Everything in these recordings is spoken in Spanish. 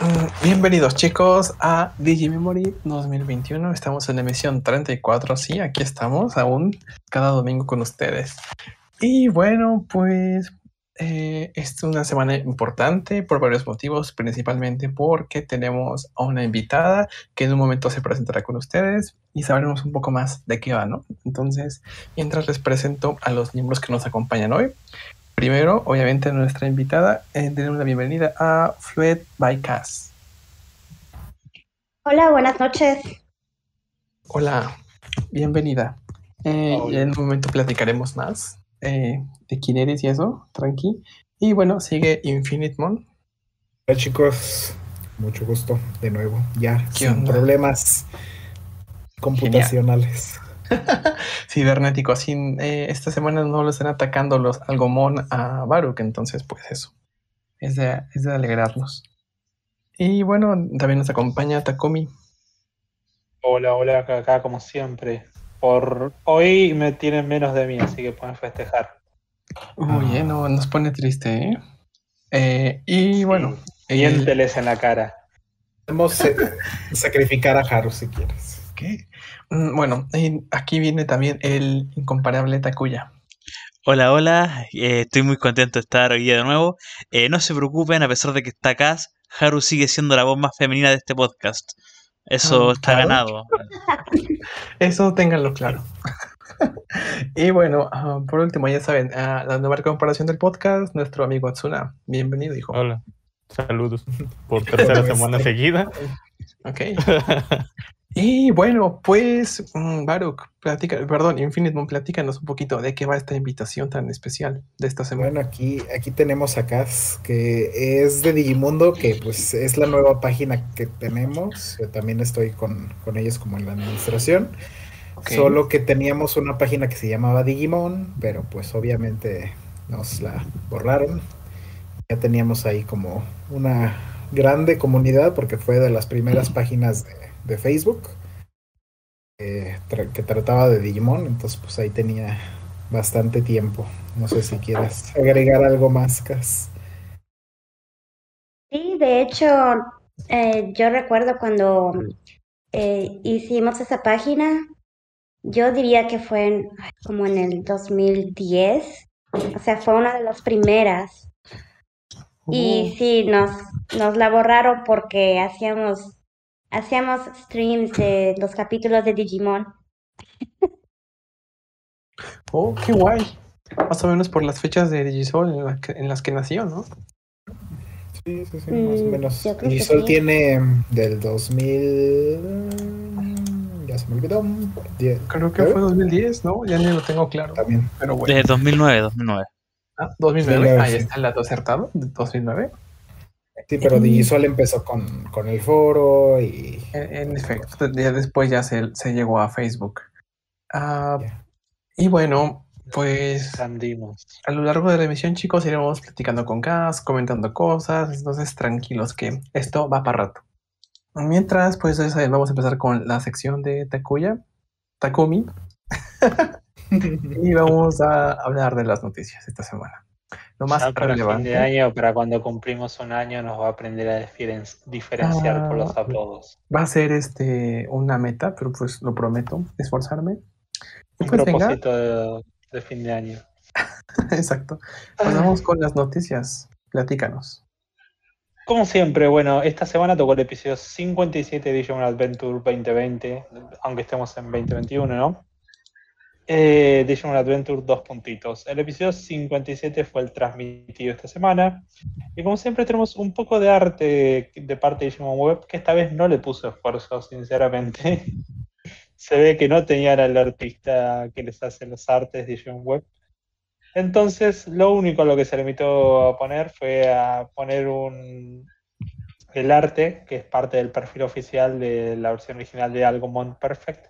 Mm, Bienvenidos chicos a Digimemory 2021. Estamos en la emisión 34. Sí, aquí estamos aún cada domingo con ustedes. Y bueno, pues eh, es una semana importante por varios motivos, principalmente porque tenemos a una invitada que en un momento se presentará con ustedes y sabremos un poco más de qué va, ¿no? Entonces, mientras les presento a los miembros que nos acompañan hoy, Primero, obviamente, nuestra invitada, eh, tenemos la bienvenida a Fluid by Cass. Hola, buenas noches. Hola, bienvenida. Eh, Hola. en un momento platicaremos más eh, de quién eres y eso, tranqui. Y bueno, sigue Infinite Mon. Hola chicos, mucho gusto de nuevo, ya ¿Qué sin onda? problemas computacionales. cibernético. Así, eh, esta semana no lo están atacando los Algomón a Baruch, entonces, pues eso. Es de, es de alegrarnos. Y bueno, también nos acompaña Takumi. Hola, hola, acá, acá como siempre. Por hoy me tienen menos de mí, así que pueden festejar. Muy bien, no, nos pone triste, ¿eh? Eh, y bueno, Y el- en la cara. Podemos eh, sacrificar a Haru si quieres. ¿Qué? Mm, Bueno, y aquí viene también el incomparable Takuya. Hola, hola, eh, estoy muy contento de estar hoy de nuevo. Eh, no se preocupen, a pesar de que está acá, Haru sigue siendo la voz más femenina de este podcast. Eso Ah, está claro. ganado. Eso ténganlo claro. y bueno, ah, por último, ya saben, ah, la nueva comparación del podcast, nuestro amigo Atsuna. Bienvenido, hijo. Hola, saludos por tercera semana seguida. Ok. Y bueno, pues, mm, Baruch, platica, perdón, Infinite Moon, platícanos un poquito de qué va esta invitación tan especial de esta semana. Bueno, aquí, aquí tenemos a Kaz, que es de Digimundo, que pues es la nueva página que tenemos. Yo también estoy con, con ellos como en la administración. Solo que teníamos una página que se llamaba Digimon, pero pues obviamente nos la borraron. Ya teníamos ahí como una grande comunidad porque fue de las primeras páginas de, de Facebook eh, tra- que trataba de Digimon, entonces pues ahí tenía bastante tiempo. No sé si quieres agregar algo más, Cas. Sí, de hecho, eh, yo recuerdo cuando eh, hicimos esa página, yo diría que fue en- como en el 2010, o sea, fue una de las primeras. Y Uh, sí, nos, nos la borraron porque hacíamos, hacíamos streams de los capítulos de Digimon. oh, qué guay. Más o menos por las fechas de Digisol en, la que- en las que nació, ¿no? Sí, sí, sí, más o Mm, menos. yo creo Y que Sol sí. tiene del 2000... Ya se me olvidó. Die- Creo que ¿Eh? fue 2010, ¿no? Ya ni lo tengo claro. También. Pero bueno. Desde 2009, 2009. Ah, 2009, 2009, ahí sí. está el dato acertado, de 2009. Sí, pero Digisol empezó con, con el foro y... En, en efecto, ya después ya se, se llegó a Facebook. Ah, Ya. y bueno, pues Andimos. a lo largo de la emisión, chicos, iremos platicando con Gas, comentando cosas, entonces tranquilos que esto va para rato. Mientras, pues saben, vamos a empezar con la sección de Takuya, Takumi, y vamos a hablar de las noticias esta semana. Lo más Ya para fin relevante. de año, para cuando cumplimos un año, nos va a aprender a diferen- diferenciar por los Ah, apodos. Va a ser este una meta, pero pues lo prometo, esforzarme. Un pues propósito de, de fin de año. exacto. Pues vamos con las noticias. Platícanos. Como siempre, bueno, esta semana tocó el episodio 57 de Digimon Adventure 2020, aunque estemos en 2021, ¿no? Eh, Digimon Adventure, dos puntitos. El episodio 57 fue el transmitido esta semana. Y como siempre tenemos un poco de arte de parte de Digimon Web, que esta vez no le puso esfuerzo, sinceramente. Se ve que no tenían al artista que les hace los artes de Digimon Web. Entonces, lo único a lo que se limitó a poner fue a poner un el arte, que es parte del perfil oficial de la versión original de Algomon Perfect,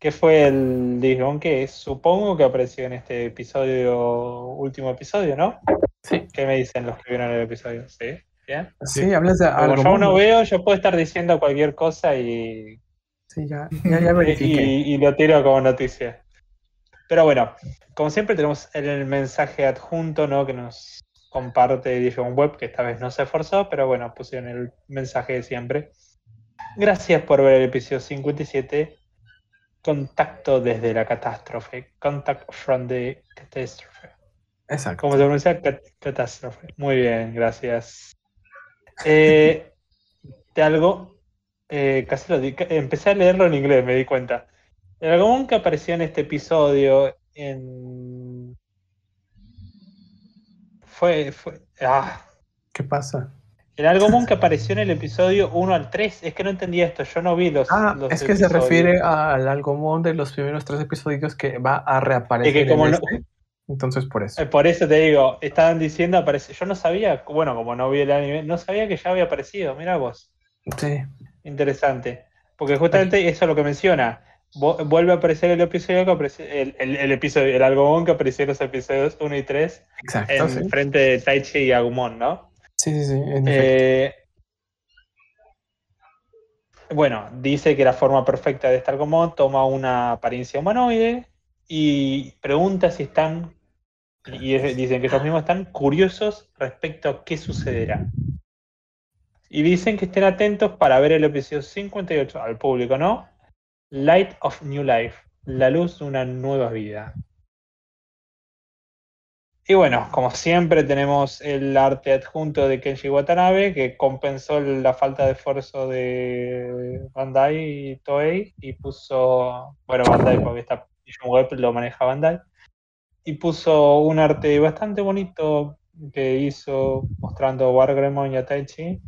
que fue el Digimon que supongo que apareció en este episodio, último episodio, ¿no? Sí, ¿Qué me dicen los que vieron el episodio? ¿Sí? ¿Bien? sí, hablas de Como algo. yo aún no veo, yo puedo estar diciendo cualquier cosa y, Sí, ya, ya, ya verifiqué. y, y lo tiro como noticia. Pero bueno, como siempre tenemos el mensaje adjunto, ¿no? Que nos comparte Digimon Web, que esta vez no se esforzó, pero bueno, pusieron el mensaje de siempre. Gracias por ver el episodio 57. Contacto desde la catástrofe. Contact from the catastrophe. Exacto. ¿Cómo se pronuncia? Cat- catástrofe. Muy bien, gracias. Eh, de algo, eh, casi lo di- empecé a leerlo en inglés, me di cuenta. El algodón que apareció en este episodio en... Fue, fue, ah, ¿Qué pasa? El algodón que apareció en el episodio 1 al 3, es que no entendía esto, yo no vi los, Ah, los es que se refiere al algomón de los primeros tres episodios que va a reaparecer. Es que como en no- este. Entonces, por eso. Eh, Por eso te digo, estaban diciendo, aparece, yo no sabía, bueno, como no vi el anime, no sabía que ya había aparecido, mira vos. Sí. Interesante. Porque justamente eso es lo que menciona. Vu- Vuelve a aparecer el episodio que aparece, el, el- el episodio, el algodón que apareció en los episodios 1 y 3 Exacto, en sí. frente de Taichi y Agumon, ¿no? Sí, sí, sí. Eh, bueno, dice que la forma perfecta de este Agumon toma una apariencia humanoide y pregunta si están, y dicen que ellos mismos están curiosos respecto a qué sucederá. Y dicen que estén atentos para ver el episodio 58 al público, ¿no? Light of New Life, la luz de una nueva vida. Y bueno, como siempre tenemos el arte adjunto de Kenji Watanabe que compensó la falta de esfuerzo de Bandai y Toei y puso, bueno, Bandai porque Digimon Web lo maneja Bandai y puso un arte bastante bonito que hizo mostrando Wargreymon y a Taichi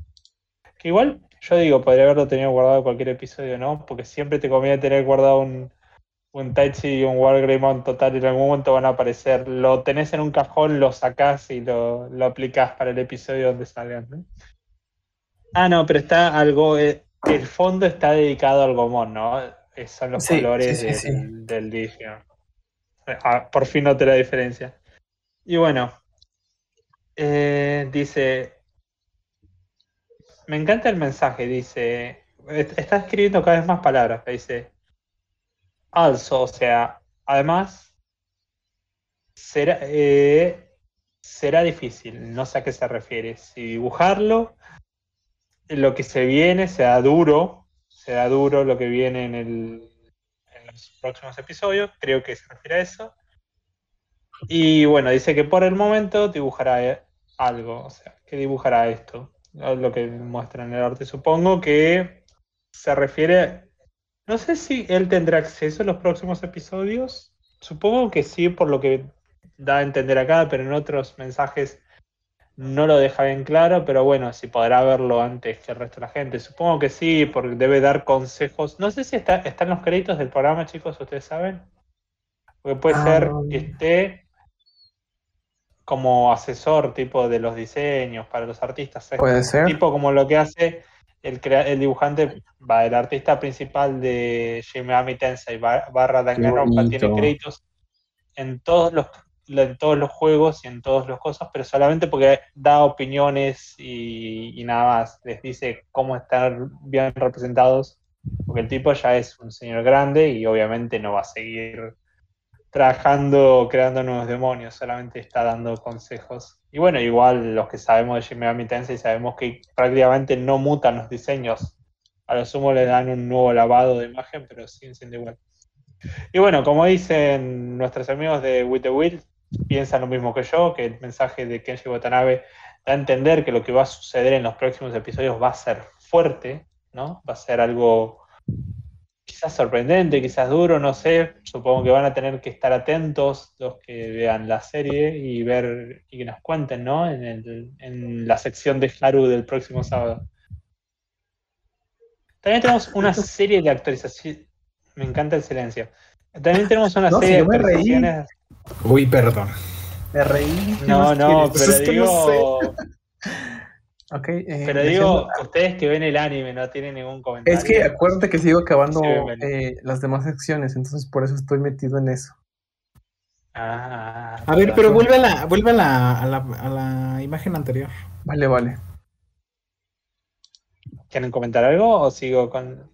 que igual yo digo, podría haberlo tenido guardado en cualquier episodio, ¿no? Porque siempre te conviene tener guardado un, un Taichi y un Wargreymon total en algún momento van a aparecer. Lo tenés en un cajón, lo sacás y lo, lo aplicás para el episodio donde salgan, ¿no? Ah, no, pero está algo. eh, el fondo está dedicado al Gomón, ¿no? Eh, Son los Sí, colores sí, sí, del, del. Ah, por fin noté la diferencia. Y bueno, eh, dice. Me encanta el mensaje, dice. est- Está escribiendo cada vez más palabras. Dice. Also, o sea, además. Será, eh, será difícil, no sé a qué se refiere. Si dibujarlo, lo que se viene será duro, será duro lo que viene en, el, en los próximos episodios, creo que se refiere a eso. Y bueno, dice que por el momento dibujará eh, algo, o sea, que dibujará esto, es lo que muestra en el arte. Supongo que se refiere, no sé si él tendrá acceso a los próximos episodios, supongo que sí, por lo que da a entender acá, pero en otros mensajes no lo deja bien claro, pero bueno, si podrá verlo antes que el resto de la gente. Supongo que sí, porque debe dar consejos. No sé si está, están los créditos del programa, chicos, ustedes saben. Porque puede Ah. ser que esté como asesor tipo de los diseños para los artistas. ¿eh? Puede ser. Tipo como lo que hace el, el dibujante, va, el artista principal de Shin Megami Tensei bar- barra Danganronpa tiene créditos en todos los en todos los juegos y en todas las cosas, pero solamente porque da opiniones y, y nada más. Les dice cómo estar bien representados, porque el tipo ya es un señor grande y obviamente no va a seguir trabajando, creando nuevos demonios, solamente está dando consejos. Y bueno, igual los que sabemos de Shin Megami Tensei sabemos que prácticamente no mutan los diseños. A lo sumo le dan un nuevo lavado de imagen, pero siguen siendo igual. Y bueno, como dicen nuestros amigos de With the Will, piensan lo mismo que yo, que el mensaje de Kenji Watanabe da a entender que lo que va a suceder en los próximos episodios va a ser fuerte, ¿no? Va a ser algo quizás sorprendente, quizás duro, no sé. Supongo que van a tener que estar atentos los que vean la serie y ver y que nos cuenten, ¿no? En, el- en la sección de Haru del próximo sábado. También tenemos una serie de actualizaciones. Me encanta el silencio. También tenemos una No, si serie de yo me reí. actualizaciones. Uy, perdón. Me reí. ¿qué No, no, pero Es que no digo, Ok, eh, pero digo, ustedes que ven el anime no tienen ningún comentario. Es que acuérdate que sigo acabando Sí, eh, las demás secciones, entonces por eso estoy metido en eso. Ah, A ver, perdón. pero vuelve a la, vuelve a la, a la, a la imagen anterior. Vale, vale. ¿Quieren comentar algo o sigo con.?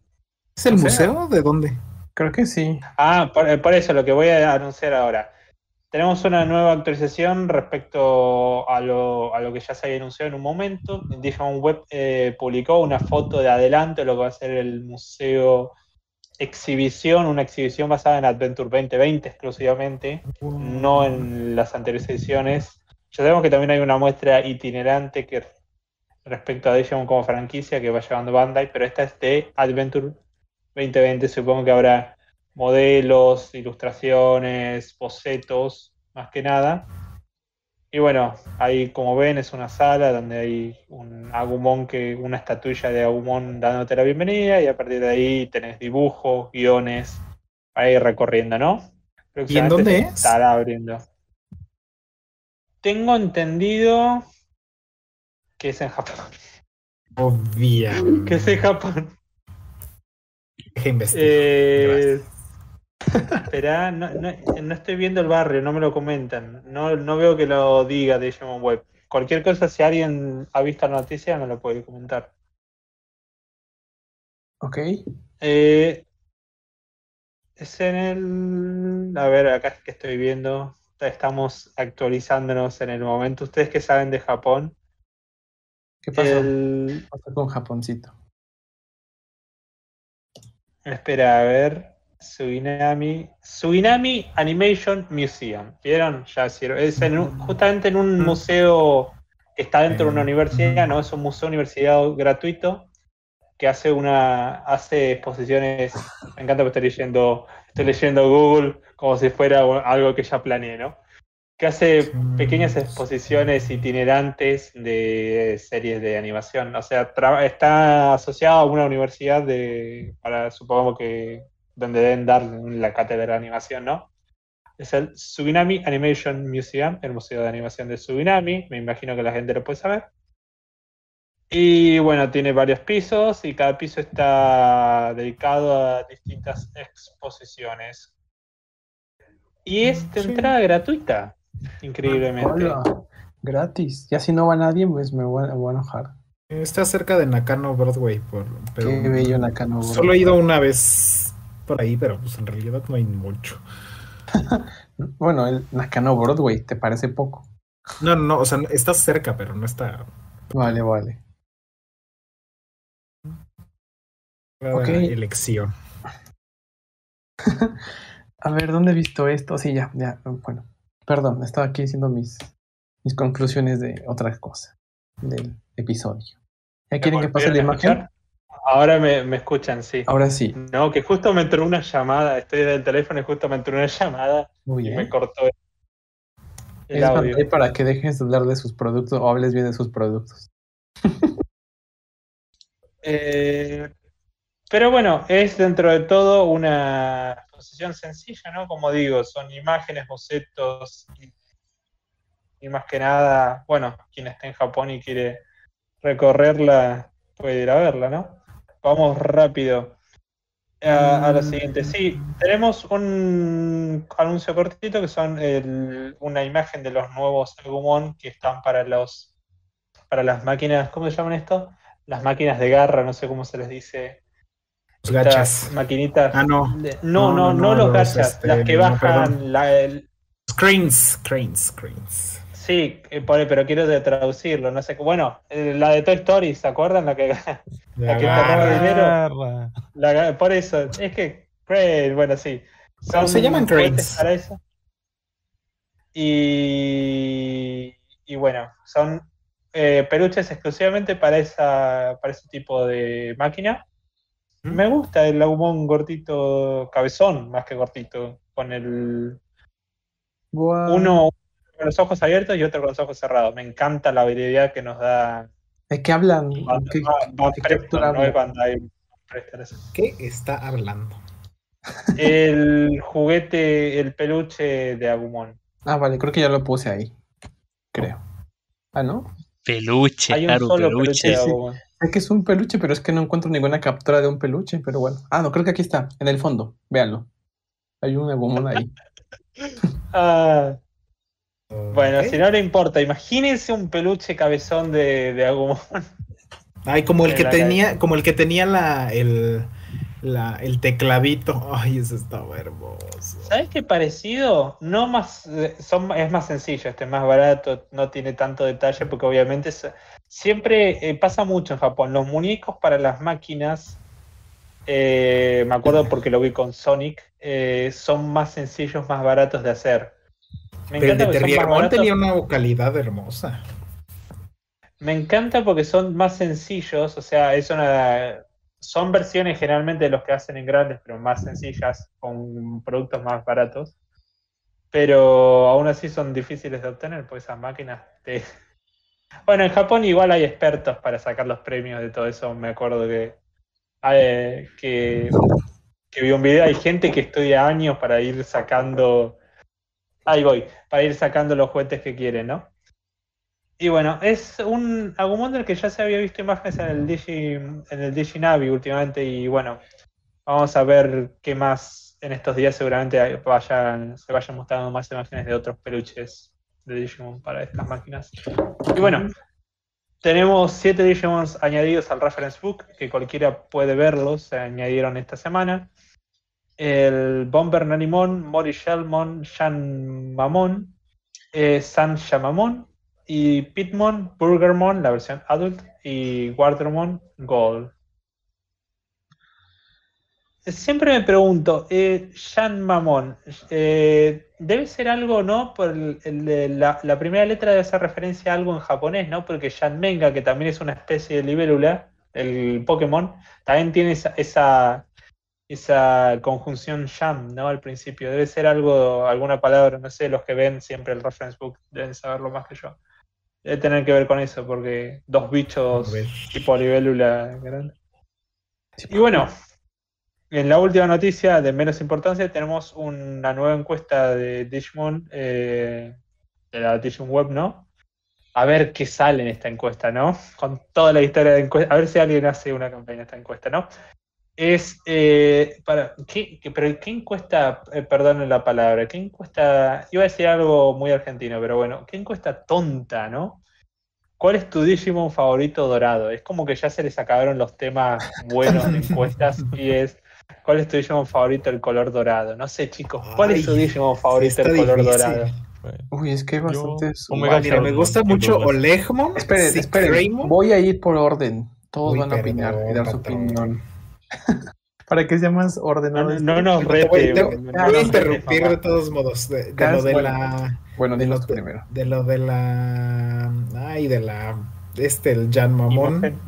¿Es el museo? ¿De dónde? Creo que sí. Ah, por, por eso lo que voy a anunciar ahora. Tenemos una nueva actualización respecto a lo, que ya se había anunciado en un momento. Digimon Web eh, publicó una foto de adelanto de lo que va a ser el museo exhibición, una exhibición basada en Adventure 2020 exclusivamente, no en las anteriores ediciones. Ya sabemos que también hay una muestra itinerante que respecto a Digimon como franquicia que va llevando Bandai, pero esta es de Adventure 2020. Supongo que habrá modelos, ilustraciones, bocetos, más que nada. Y bueno, ahí como ven es una sala donde hay un Agumon que, una estatuilla de Agumon dándote la bienvenida y a partir de ahí tenés dibujos, guiones, ahí recorriendo, ¿no? ¿Y en dónde es? Estará abriendo. Tengo entendido que es en Japón. Obviamente. Que es en Japón. Investigar. Eh, Espera, no, no, no estoy viendo el barrio, no me lo comentan. No, no veo que lo diga Digimon Web. Cualquier cosa, si alguien ha visto la noticia, me lo puede comentar. Ok. Eh, es en el. A ver, acá es que estoy viendo. Estamos actualizándonos en el momento. Ustedes que saben de Japón. ¿Qué pasó? El... ¿Qué pasó con Japoncito? Espera, a ver. Suinami. Suinami Animation Museum. ¿Vieron? Ya. Es en un- justamente en un museo que está dentro de una universidad, ¿no? Es un museo universidad gratuito que hace una. hace exposiciones. Me encanta que estoy leyendo. Estoy leyendo Google como si fuera algo que ya planeé, ¿no? Que hace pequeñas exposiciones itinerantes de series de animación. O sea, está asociado a una universidad de. para supongo que donde deben dar la cátedra de animación, ¿no? Es el Suginami Animation Museum, el Museo de Animación de Suginami. Me imagino que la gente lo puede saber. Y bueno, tiene varios pisos y cada piso está dedicado a distintas exposiciones. Y es de Sí. entrada gratuita, increíblemente. Hola. Gratis. Ya si no va nadie, pues me voy me voy a enojar. Está cerca de Nakano Broadway, por, pero Qué bello Nakano. solo he ido una vez por ahí, pero pues en realidad no hay mucho. Bueno, el Nakano Broadway, ¿te parece poco? No, no, no, o sea, está cerca, pero no está Vale, vale. cada Ok. elección. A ver, ¿dónde he visto esto? Sí, ya, ya. Bueno, perdón, estaba aquí diciendo mis, mis conclusiones de otra cosa del episodio. ¿Ya quieren que pase la ¿Pudieron imagen? Ahora me, me escuchan, sí. Ahora sí. No, que justo me entró una llamada, estoy del teléfono y justo me entró una llamada Muy y bien. me cortó el Es audio. para que dejes de hablar de sus productos o hables bien de sus productos. Eh, pero bueno, es dentro de todo una exposición sencilla, ¿no? Como digo, son imágenes, bocetos y, y más que nada, bueno, quien esté en Japón y quiere recorrerla puede ir a verla, ¿no? Vamos rápido a, a lo siguiente. Sí, tenemos un anuncio cortito que son el- una imagen de los nuevos Agumon que están para los para las máquinas, ¿cómo se llaman esto? Las máquinas de garra, no sé cómo se les dice. Los gachas. maquinitas. Ah, no. de- no, No, no, no, no, no, los los, gachas, este, las que bajan la, el- Cranes, cranes, cranes. Sí, eh, pero quiero de traducirlo, no sé. qué- Bueno, eh, la de Toy Story, ¿se acuerdan? La que, La que te roba Agarra. dinero. La- por eso, es que, crane, bueno, sí. No, se llaman cranes. Para eso. Y, y bueno, son eh, peluches exclusivamente para, esa, para ese tipo de máquina. ¿Mm? Me gusta el Agumon gordito cabezón, más que gordito, con el Guau. uno con los ojos abiertos y otro con los ojos cerrados. Me encanta la habilidad que nos da ¿De qué hablan? Van, ¿Qué- Van- Preston, no es está hablando? El juguete, el peluche de Agumon. Ah, vale, creo que ya lo puse ahí. Creo. Ah, ¿no? Peluche, Hay un claro, solo peluche peluche. de sí. Agumon. Sé que es un peluche, pero es que no encuentro ninguna captura de un peluche, pero bueno. Ah, no, creo que aquí está, en el fondo. Véanlo. Hay un Agumon ahí. Ah, bueno, si no le importa, imagínense un peluche cabezón de, de Agumon. Ay, como el que tenía, como el que tenía la, el, la, el tecladito. Ay, eso estaba hermoso. ¿Sabes qué parecido? No más, eh, son, es más sencillo, este es más barato, no tiene tanto detalle porque obviamente es- siempre eh, pasa mucho en Japón. Los muñecos para las máquinas, eh, me acuerdo porque lo vi con Sonic, eh, son más sencillos, más baratos de hacer. Me Pero el de tenía una vocalidad hermosa. Me encanta porque son más sencillos, o sea, es una, son versiones generalmente de los que hacen en grandes, pero más sencillas, con productos más baratos. Pero aún así son difíciles de obtener, porque esas máquinas te... Bueno, en Japón igual hay expertos para sacar los premios de todo eso. Me acuerdo que, eh, que, que vi un video, hay gente que estudia años para ir sacando... Ahí voy, para ir sacando los juguetes que quieren, ¿no? Y bueno, es un Agumon del que ya se había visto imágenes en el Digi, en el Diginavi últimamente y bueno, vamos a ver qué más en estos días seguramente vayan, se vayan mostrando más imágenes de otros peluches de Digimon para estas máquinas. Y bueno, tenemos siete Digimons añadidos al reference book, que cualquiera puede verlos, se añadieron esta semana. El Bomber Nanimon, Mori Shellmon, Shan Mamon, eh, San Shamamon, y Pitmon, Burgermon, la versión adult, y Watermon Gold. Siempre me pregunto, eh, Shan Mamon, eh, debe ser algo, ¿no? Por la, primera letra debe hacer referencia a algo en japonés, ¿no? Porque Shan Menga, que también es una especie de libélula, el Pokémon, también tiene esa, esa conjunción Shan, ¿no? Al principio. Debe ser algo, alguna palabra, no sé, los que ven siempre el reference book deben saberlo más que yo. Debe tener que ver con eso, porque dos bichos tipo libélula grande. Y bueno, en la última noticia de menos importancia tenemos una nueva encuesta de Digimon, eh, de la Digimon Web, ¿no? A ver qué sale en esta encuesta, ¿no? Con toda la historia de encuesta, a ver si alguien hace una campaña en esta encuesta, ¿no? Es eh, para ¿qué, qué- pero qué encuesta, eh, perdón la palabra, qué encuesta, iba a decir algo muy argentino, pero bueno, qué encuesta tonta, ¿no? ¿Cuál es tu Digimon favorito dorado? Es como que ya se les acabaron los temas buenos de encuestas y es ¿cuál es tu Digimon favorito el color dorado? No sé, chicos, ¿cuál es tu Digimon favorito el color difícil. dorado? Uy, es que hay Yo, bastantes. Omega mira, me gusta mucho. Olegmon. Esperen, esperen. Voy a ir por orden. Todos Uy, van a opinar y dar su opinión. Para que sea más ordenado. no, no voy, no te nos voy a interrumpir de todos modos. De, lo de bueno. la. Bueno, de dinos lo primero. De lo de la. Ay, de la. Este, el Janmamon. Imagen.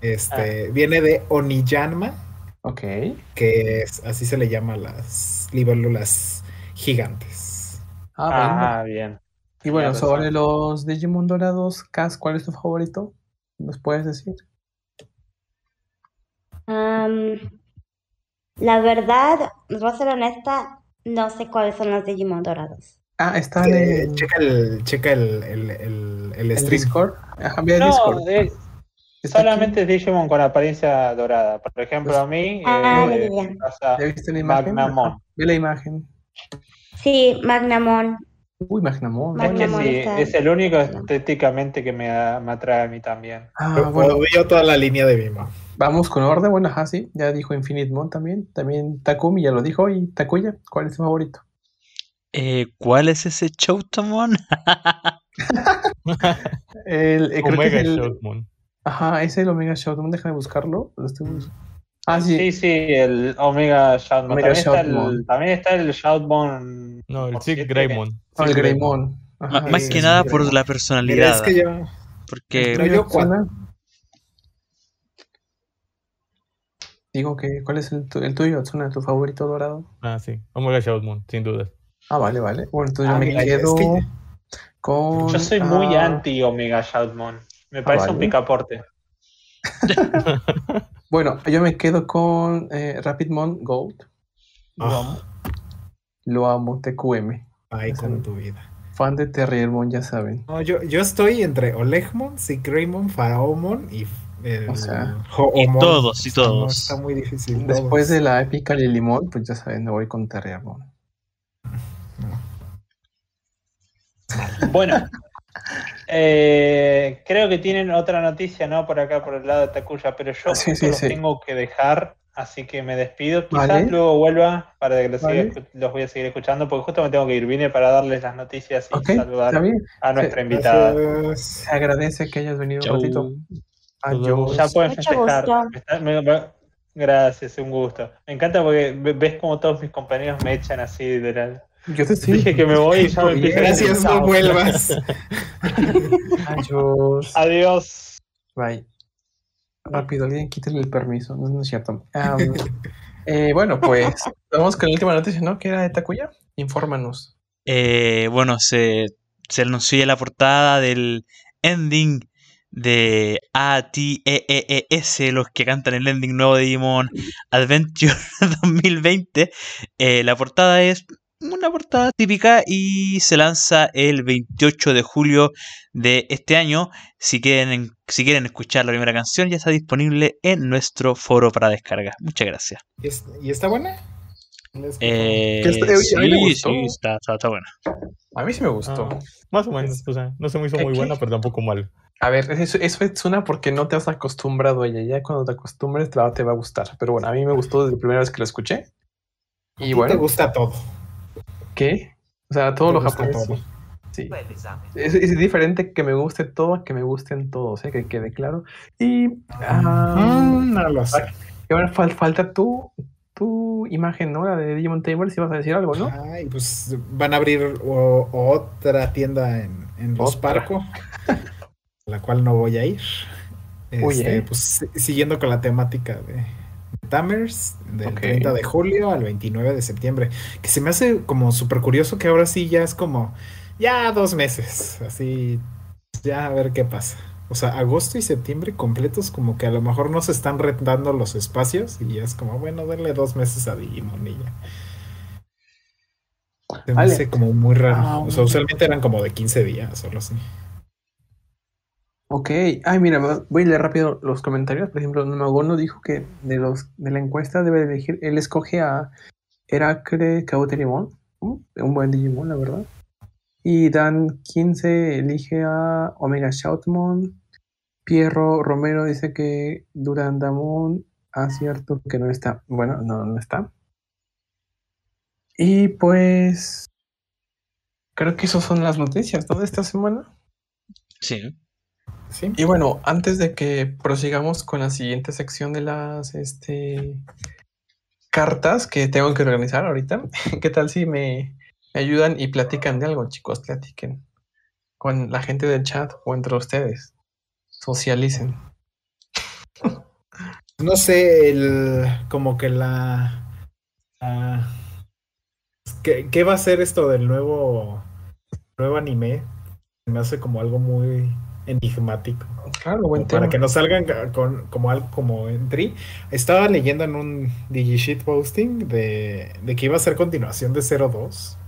Este. Viene de Oniyanma. Ok. Que es, así se le llama a las libélulas gigantes. Ah, bueno. Ah, bien. Y bueno, sobre los Digimon dorados, Cas, ¿cuál es tu favorito? ¿Nos puedes decir? Am, la verdad, les voy a ser honesta, no sé cuáles son los Digimon dorados. Ah, Eh, en checa el, checa el, el, el, el stream. Discord. Ajá, el No, Discord. eh, Está aquí. solamente Digimon con apariencia dorada. Por ejemplo, Pues- a mí Ah, eh, me pasa ¿Ya viste la imagen? Magnamon. Ve la imagen. Sí, Magnamon. Uy, Magnamon. Es que Magnamon sí, está- es el único estéticamente que me, atrae a mí también. Ah, bueno, Odio toda la línea de Bima. Vamos con orden. Bueno, ajá, sí. Ya dijo Infinite Mon también. También Takumi ya lo dijo. Y Takuya, ¿cuál es tu favorito? Eh, ¿Cuál es ese Choutamon? El, eh, creo que es Omega el, Shoutmon. Ajá, es el Omega Shoutmon. Déjame buscarlo. Lo estoy bus- Ah, sí. Sí, sí, el Omega Shoutmon. Omega también, está el, también está el Shoutmon. No, el Sig Greymon. No, el Greymon. Ajá, Más que nada por la personalidad. es que yo. Porque Pero yo cuatro. Digo que, ¿cuál es el, tu- el tuyo, Tsuna, tu favorito dorado? Ah, sí. Omega Shoutmon, sin duda. Ah, vale, vale. Bueno, entonces Ah, yo me mira, es quedo que- con. Yo soy muy ah, anti Omega Shoutmon. Me parece un vale. picaporte. Bueno, yo me quedo con eh, Rapidmon Gold. Lo Ah. amo. Lo amo, TQM. Ay, con tu vida. Fan de Terriermon, ya saben. No, yo, yo estoy entre Olegmon, Sigreymon, Faraomon y el O sea, y todos, y todos. Está muy difícil. Después todos. de la épica Lilimon, pues ya saben, me voy con Terriermon. Bueno, eh, creo que tienen otra noticia, ¿no? Por acá, por el lado de Takuya, pero yo Sí, los sí. tengo que dejar Así que me despido. Quizás Vale. luego vuelva para que los, Vale. voy a seguir escuchando, porque justo me tengo que ir. Vine para darles las noticias y saludar a nuestra invitada. Gracias. Se agradece que hayas venido Chau. un ratito. Adiós. vemos. Ya pueden festejar. gracias, un gusto. Me encanta porque ve- ves como todos mis compañeros me echan así de la... Yo te estoy. Dije que me voy y ya me empiezan Gracias, no vuelvas. Adiós. Adiós. Bye. Rápido, alguien quítale el permiso. No, no es cierto. Eh, bueno, pues vamos con la última noticia, ¿no? Que era de Takuya. Infórmanos. Eh, bueno, se, se anunció la portada del ending de ATEES, los que cantan el ending nuevo de Digimon Adventure 2020. Eh, la portada es una portada típica y se lanza el 28 de julio de este año. Si quieren, si quieren escuchar la primera canción, ya está disponible en nuestro foro para descarga. Muchas gracias. ¿Y es- ¿Y está buena? Eh, Que está- oye, a mí me sí, gustó. sí, está, está, está buena. A mí sí me gustó. Ah, más o menos, o sea, no se me hizo ¿Qué- muy buena, pero tampoco mal. A ver, eso, eso es una porque no te has acostumbrado a ella. Ya cuando te acostumbres te, va- te va a gustar. Pero bueno, a mí me gustó desde la primera vez que lo escuché. a Y ti bueno, te gusta todo. ¿qué? O sea, todo lo japonés. todo. Sí. Es, es diferente que me guste todo a que me gusten todos, ¿eh? que quede claro. Y ah, Mm, no lo sé. y ahora fal- falta tu, tu imagen, ¿no? La de Digimon Tamer, si vas a decir algo, ¿no? Ay, pues van a abrir o- otra tienda en, en Los. Parco, la cual no voy a ir. Este, pues si- siguiendo con la temática de Tamers, del Ok. 30 de julio al 29 de septiembre, que se me hace como súper curioso que ahora sí ya es como, ya dos meses, así, ya a ver qué pasa. O sea, agosto y septiembre completos como que a lo mejor no se están rentando los espacios y ya es como, bueno, denle dos meses a Digimon y ya. Se me hace como muy raro. Ah, o sea, usualmente eran como de 15 días o algo así. Ok. Ay, mira, voy a leer rápido los comentarios. Por ejemplo, Namagono dijo que de los de la encuesta debe elegir, él escoge a Heracre Cauterimon, un buen Digimon, la verdad. Y Dan 15 elige a Omega Shoutmon. Pierro Romero dice que Durandamon, ah, cierto que no está. Bueno, no, no está. Y pues creo que esas son las noticias, ¿no? De esta semana. Sí. Sí. Y bueno, antes de que prosigamos con la siguiente sección de las este, cartas que tengo que organizar ahorita, ¿qué tal si me, me ayudan y platican de algo, chicos? Platiquen con la gente del chat o entre ustedes. Socialicen. No sé, el como que la ah, ¿qué, qué va a ser esto del nuevo nuevo anime? Me hace como algo muy enigmático. Claro, buen Como para tema. que nos salgan con, como algo como entry. Estaba leyendo en un DigiShit posting de, de que iba a ser continuación de 02.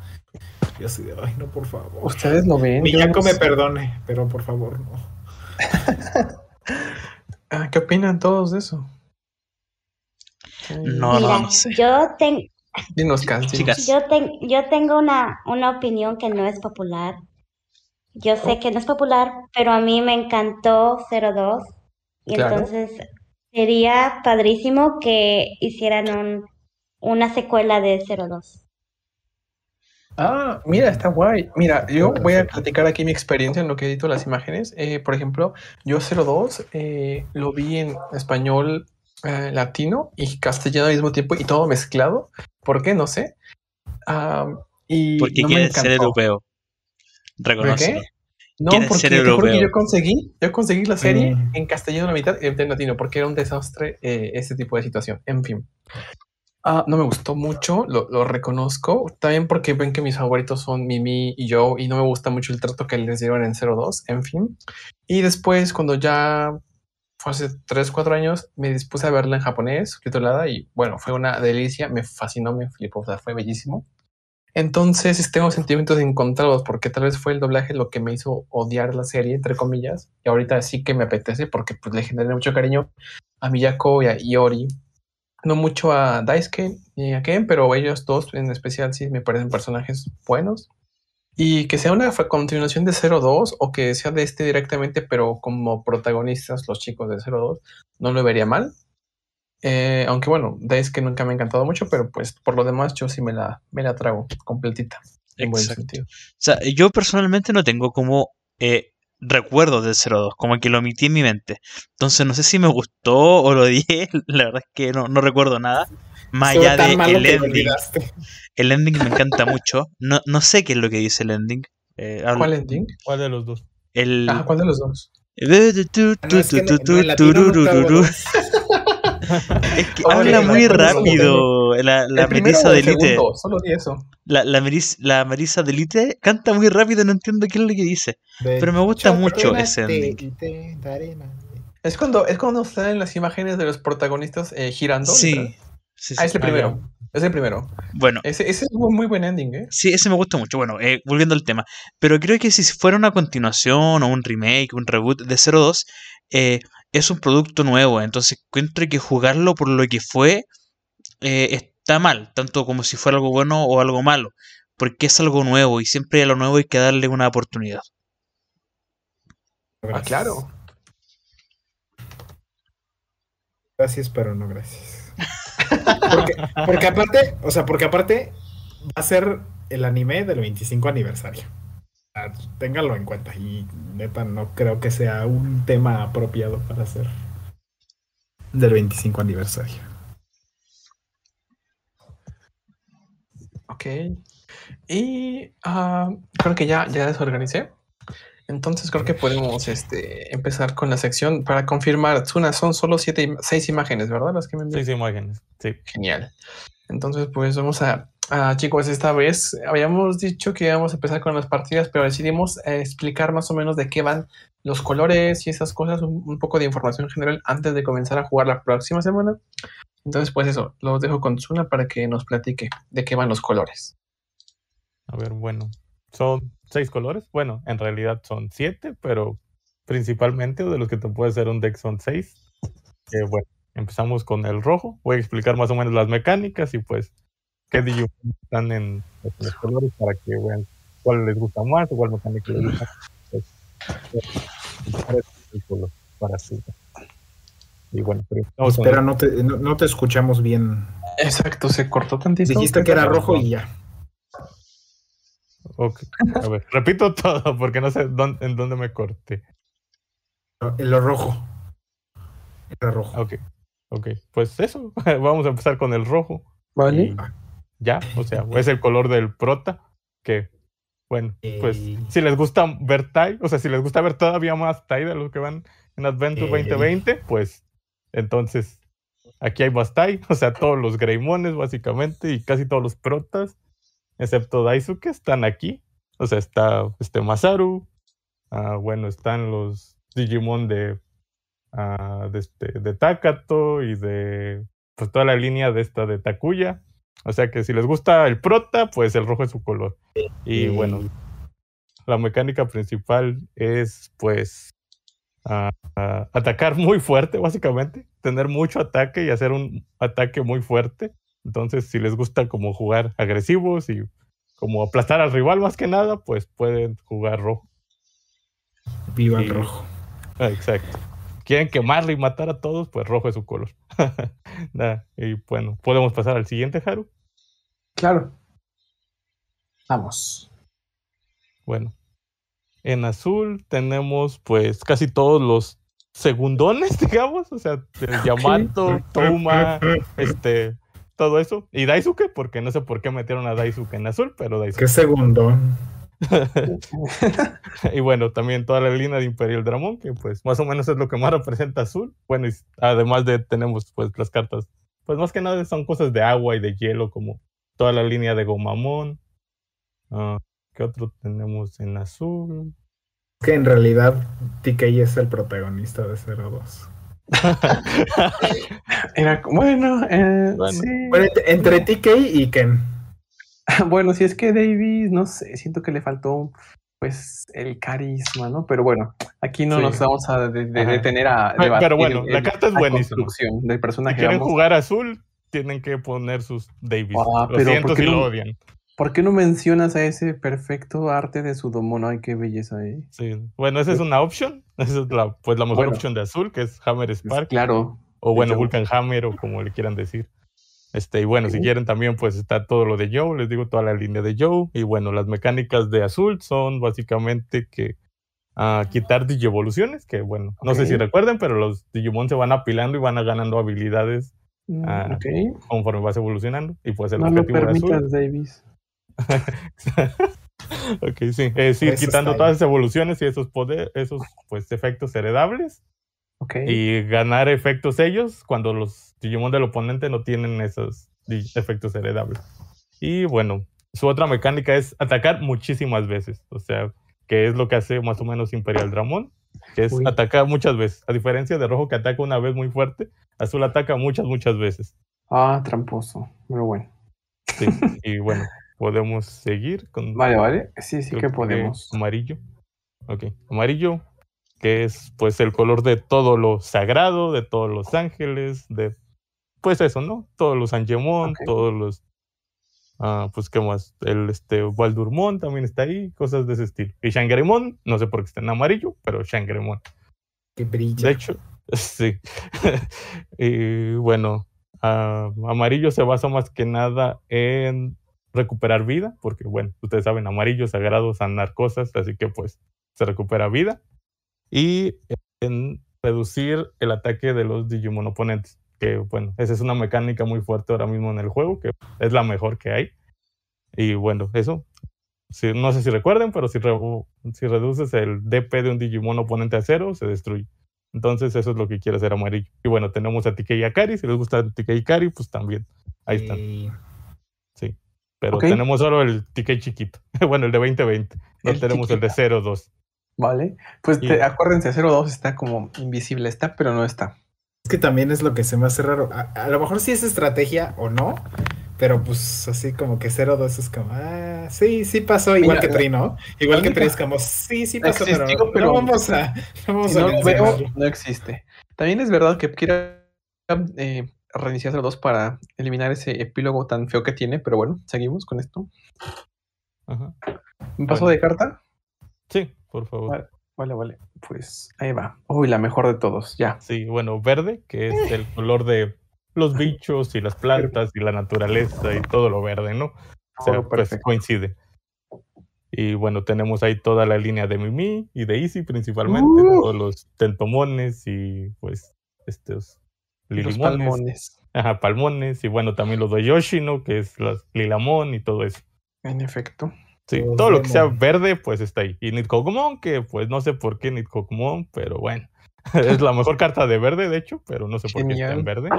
Yo así de, ay, no, por favor. Ustedes lo ven. Miyako no me sé. perdone, pero por favor, no. Ah, ¿Qué opinan todos de eso? No, no, Mira, no sé. yo, ten- Dinos, yo, ten- yo tengo una, una opinión que no es popular. Yo sé Oh. que no es popular, pero a mí me encantó 02 y Claro. entonces sería padrísimo que hicieran un, una secuela de 02. Ah, mira, está guay. Mira, yo voy a platicar aquí mi experiencia en lo que edito las imágenes. Eh, por ejemplo, yo 02 eh, lo vi en español eh, latino y castellano al mismo tiempo y todo mezclado. ¿Por qué? No sé. Ah, y Porque no me quieren ser encantó. Europeo. ¿Por qué? No, porque ser te juro que europeo. yo conseguí, yo conseguí la serie Mm. en castellano a la mitad y en latino, porque era un desastre eh, este tipo de situación. En fin. Ah, no me gustó mucho, lo, lo reconozco. También porque ven que mis favoritos son Mimi y yo, y no me gusta mucho el trato que les dieron en 02, en fin. Y después, cuando ya fue hace 3, 4 años, me dispuse a verla en japonés, subtitulada, y bueno, fue una delicia, me fascinó, me flipó, o sea, fue bellísimo. Entonces tengo sentimientos encontrados porque tal vez fue el doblaje lo que me hizo odiar la serie, entre comillas, y ahorita sí que me apetece porque pues, le generé mucho cariño a Miyako y a Iori. No mucho a Daisuke ni a Ken, pero ellos dos en especial sí me parecen personajes buenos. Y que sea una continuación de 02 o que sea de este directamente, pero como protagonistas los chicos de 02, no lo vería mal. Eh, aunque bueno, Daisuke nunca me ha encantado mucho, pero pues por lo demás yo sí me la, me la trago completita. En buen Exacto. sentido. O sea, yo personalmente no tengo como eh, recuerdos del 02, como que lo omití en mi mente. Entonces no sé si me gustó o lo dije, la verdad es que no, no recuerdo nada. Más allá de el que ending. El ending me encanta mucho. No, no sé qué es lo que dice el ending. Eh, ¿Cuál ending? ¿Cuál de los dos? El... Ah, ¿cuál de los dos? Es que habla la- muy rápido. La, la ¿El primero Melissa o de el Elite. Solo di eso. La, la, Meris- la Melissa de Elite canta muy rápido, no entiendo qué es lo que dice. De Pero me gusta mucho ese ending. te. Es cuando, es cuando salen las imágenes de los protagonistas eh, girando. Sí. literal. sí, Ah, sí. es el Ah, primero. Es el primero. Bueno, Ese, ese es un muy buen ending, ¿eh? sí, ese me gusta mucho. Bueno, eh, volviendo al tema. Pero creo que si fuera una continuación o un remake, un reboot de 02, eh, es un producto nuevo. Entonces encuentro que jugarlo por lo que fue eh, está mal, tanto como si fuera algo bueno o algo malo. Porque es algo nuevo y siempre a lo nuevo hay que darle una oportunidad. Ah, claro. Gracias, pero no gracias. Porque, porque aparte, o sea, porque aparte va a ser el anime del 25 aniversario. O sea, Ténganlo en cuenta. Y neta, no creo que sea un tema apropiado para hacer del 25 aniversario. Ok. Y ah, creo que ya, ya desorganicé. Entonces creo que podemos este, empezar con la sección para confirmar. Tsuna, son solo siete, seis imágenes, ¿verdad? Las que me enviaste. Seis imágenes. Sí. Genial. Entonces, pues vamos a, a, chicos, esta vez habíamos dicho que íbamos a empezar con las partidas, pero decidimos eh, explicar más o menos de qué van los colores y esas cosas, un, un poco de información general antes de comenzar a jugar la próxima semana. Entonces, pues eso, los dejo con Tsuna para que nos platique de qué van los colores. A ver, bueno. Son seis colores. Bueno, en realidad son siete, pero principalmente de los que te puede hacer un deck son seis. Eh, bueno, empezamos con el rojo. Voy a explicar más o menos las mecánicas y pues qué Digimon están en los colores para que vean cuál les gusta más o cuál mecánica les gusta más. Pues, para su y bueno, pero con Espera, no te, no, no te escuchamos bien. Exacto, se cortó tantito. Dijiste que era rojo y ya. Ok, A ver, repito todo porque no sé dónde, en dónde me corté. El rojo. Era rojo. Ok, ok. Pues eso, vamos a empezar con el rojo. Vale. Y ya, o sea, es el color del prota. Que, bueno, pues Ey. si les gusta ver Tai, o sea, si les gusta ver todavía más Tai de los que van en Adventure Ey. 2020, pues entonces aquí hay más Tai, o sea, todos los Greimones básicamente y casi todos los protas, excepto Daisuke, están aquí. O sea, está este Masaru, ah, bueno, están los Digimon de, ah, de, este, de Takato y de pues toda la línea de esta de Takuya. O sea que si les gusta el prota, pues el rojo es su color. Y bueno, la mecánica principal es pues ah, atacar muy fuerte, básicamente, tener mucho ataque y hacer un ataque muy fuerte. Entonces, si les gusta como jugar agresivos y como aplastar al rival más que nada, pues pueden jugar rojo. Viva el rojo. Ah, Exacto. Quieren quemarle y matar a todos, pues rojo es su color. Y bueno, podemos pasar al siguiente, Haru. Claro. Vamos. Bueno, en azul tenemos pues casi todos los segundones, digamos, o sea, el Yamato, Touma, este, todo eso. Y Daisuke, porque no sé por qué metieron a Daisuke en azul, pero Daisuke. Qué segundo. Y bueno, también toda la línea de Imperial Dramon, que pues más o menos es lo que más representa azul. Bueno, y además de tenemos pues las cartas, pues más que nada son cosas de agua y de hielo, como toda la línea de Gomamon. Ah, ¿Qué otro tenemos en azul? Que en realidad TK es el protagonista de 02. Era bueno, eh, Bueno. sí. Bueno, entre- entre TK y Ken. Bueno, si es que Davis, no sé, siento que le faltó pues el carisma, ¿no? Pero bueno, aquí no Sí. nos vamos a de- de- detener a Pero- debatir pero bueno, la carta es buenísima. del Si personaje. quieren Vamos- jugar azul, tienen que poner sus Davis. Ah, lo pero siento ¿por qué si lo odian. ¿Por qué no mencionas a ese perfecto arte de Sudomono? Ay, qué belleza, ¿eh? Sí. Bueno, esa es una opción. Esa es la, pues, la mejor Bueno. opción de azul, que es Hammer Spark. Claro, O bueno. Vulcan Hammer o como le quieran decir. Este, y bueno, si quieren también, pues está todo lo de Joe, les digo toda la línea de Joe. Y bueno, las mecánicas de azul son básicamente que ah, quitar digievoluciones, que bueno, no sé si recuerden, pero los Digimon se van apilando y van ganando habilidades Mm, Ah, ok. conforme vas evolucionando. Y pues el No lo objetivo de azul. Davis. ok, sí. Es ir Eso quitando todas esas evoluciones y esos poderes, esos pues efectos heredables. Y ganar efectos ellos cuando los Digimon del oponente no tienen esos efectos heredables. Y bueno, su otra mecánica es atacar muchísimas veces, o sea, que es lo que hace más o menos Imperial Dramon, que es Uy. atacar muchas veces. A diferencia de Rojo que ataca una vez muy fuerte, Azul ataca muchas, muchas veces. Ah, tramposo. Pero bueno. Sí, y bueno, podemos seguir con Vale, vale. Sí, sí que podemos. Amarillo. Ok, amarillo, que es pues el color de todo lo sagrado, de todos los ángeles, de pues eso, ¿no? Todos los Angemon, todos los ah, pues qué más, el este Waldurmon también está ahí, cosas de ese estilo. Y Shangremon, no sé por qué está en amarillo, pero Shangremon. Que brilla. De hecho, sí. y bueno, ah, amarillo se basa más que nada en recuperar vida, porque bueno, ustedes saben, amarillo, sagrado, sanar cosas, así que pues se recupera vida. Y en reducir el ataque de los Digimon oponentes, que bueno, esa es una mecánica muy fuerte ahora mismo en el juego, que es la mejor que hay. Y bueno, eso. sí, no sé si recuerden, pero si, re- si reduces el DP de un Digimon oponente a cero, se destruye. Entonces eso es lo que quiere hacer amarillo. Y bueno, tenemos a TK y a Kari. Si les gusta TK y Kari, pues también. Ahí están. Sí. Pero Ok. tenemos solo el TK chiquito. bueno, el de 2020. No El tenemos el de chiquito. 02. Vale. Pues Y- te- acuérdense, 02 está como invisible, está, pero no está. Es que también es lo que se me hace raro. A, a lo mejor sí es estrategia o no, pero pues así como que 0-2 es como, ah, sí, sí pasó, igual Mira, que Tri, ¿no? Igual que Tri es como, sí, sí pasó, pero, Existió, no- pero- no vamos a, no vamos Si a no veo, existe. También es verdad que quiera eh, reiniciar 02 para eliminar ese epílogo tan feo que tiene, pero bueno, seguimos con esto. Ajá. ¿Un paso Bueno. de carta? Sí, por favor. Vale. Vale, vale. Pues ahí va. Uy, la mejor de todos, ya. Sí, bueno, verde, que es el color de los bichos y las plantas y la naturaleza y todo lo verde, ¿no? O sea, pues coincide. Y bueno, tenemos ahí toda la línea de Mimi y de Easy principalmente, Uh. todos los tentomones y pues estos Los lilimones, palmones. ajá, palmones y bueno, también los de Yoshino, que es los lilamón y todo eso. En efecto. Sí, todo lo que sea verde, pues está ahí. Y Nidcogumon, que pues no sé por qué Nidcogumon, pero bueno. es la mejor carta de verde, de hecho, pero no sé por qué está en Genial. verde.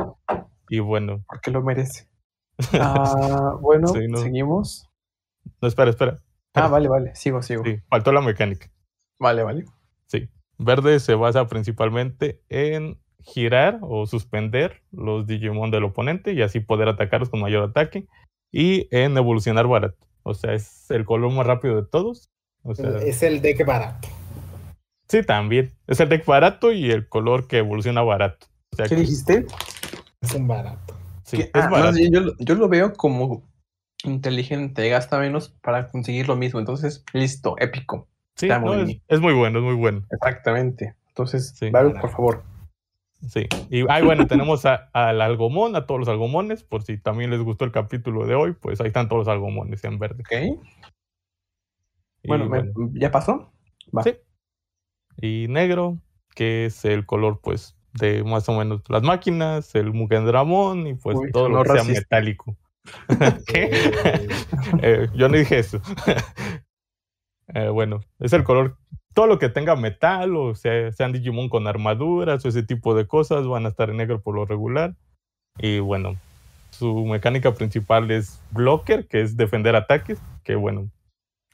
Y bueno, Porque lo merece. Ah, bueno, Sí, no. seguimos. no, espera, espera. Ah, vale, vale. Sigo, sigo. Sí, faltó la mecánica. Vale, vale. Sí. Verde se basa principalmente en girar o suspender los Digimon del oponente y así poder atacarlos con mayor ataque. Y en evolucionar barato. O sea, es el color más rápido de todos. O sea, Es el deck barato. sí, también. Es el deck barato y el color que evoluciona barato. O sea, ¿Qué que- dijiste? Es un barato. sí, es ah, barato. yo, lo- yo lo veo como inteligente, gasta menos para conseguir lo mismo. Entonces, listo, épico. Sí, está no, muy es, muy bueno, es muy bueno. Exactamente. Entonces, Sí. Por favor. Sí. Y ay, bueno, tenemos a- al algomón, a todos los algomones, por si también les gustó el capítulo de hoy, pues ahí están todos los algomones en verde. Ok. Y Bueno, me- ¿ya pasó? Va. Sí. Y negro, que es el color, pues, de más o menos las máquinas, el Mugen Dramon y pues Uy, todo lo que sea metálico. ¿Qué? Eh, yo no dije eso. Eh, bueno, es el color, todo lo que tenga metal o sea, sean Digimon con armaduras o ese tipo de cosas van a estar en negro por lo regular. Y bueno, su mecánica principal es blocker, que es defender ataques, que bueno,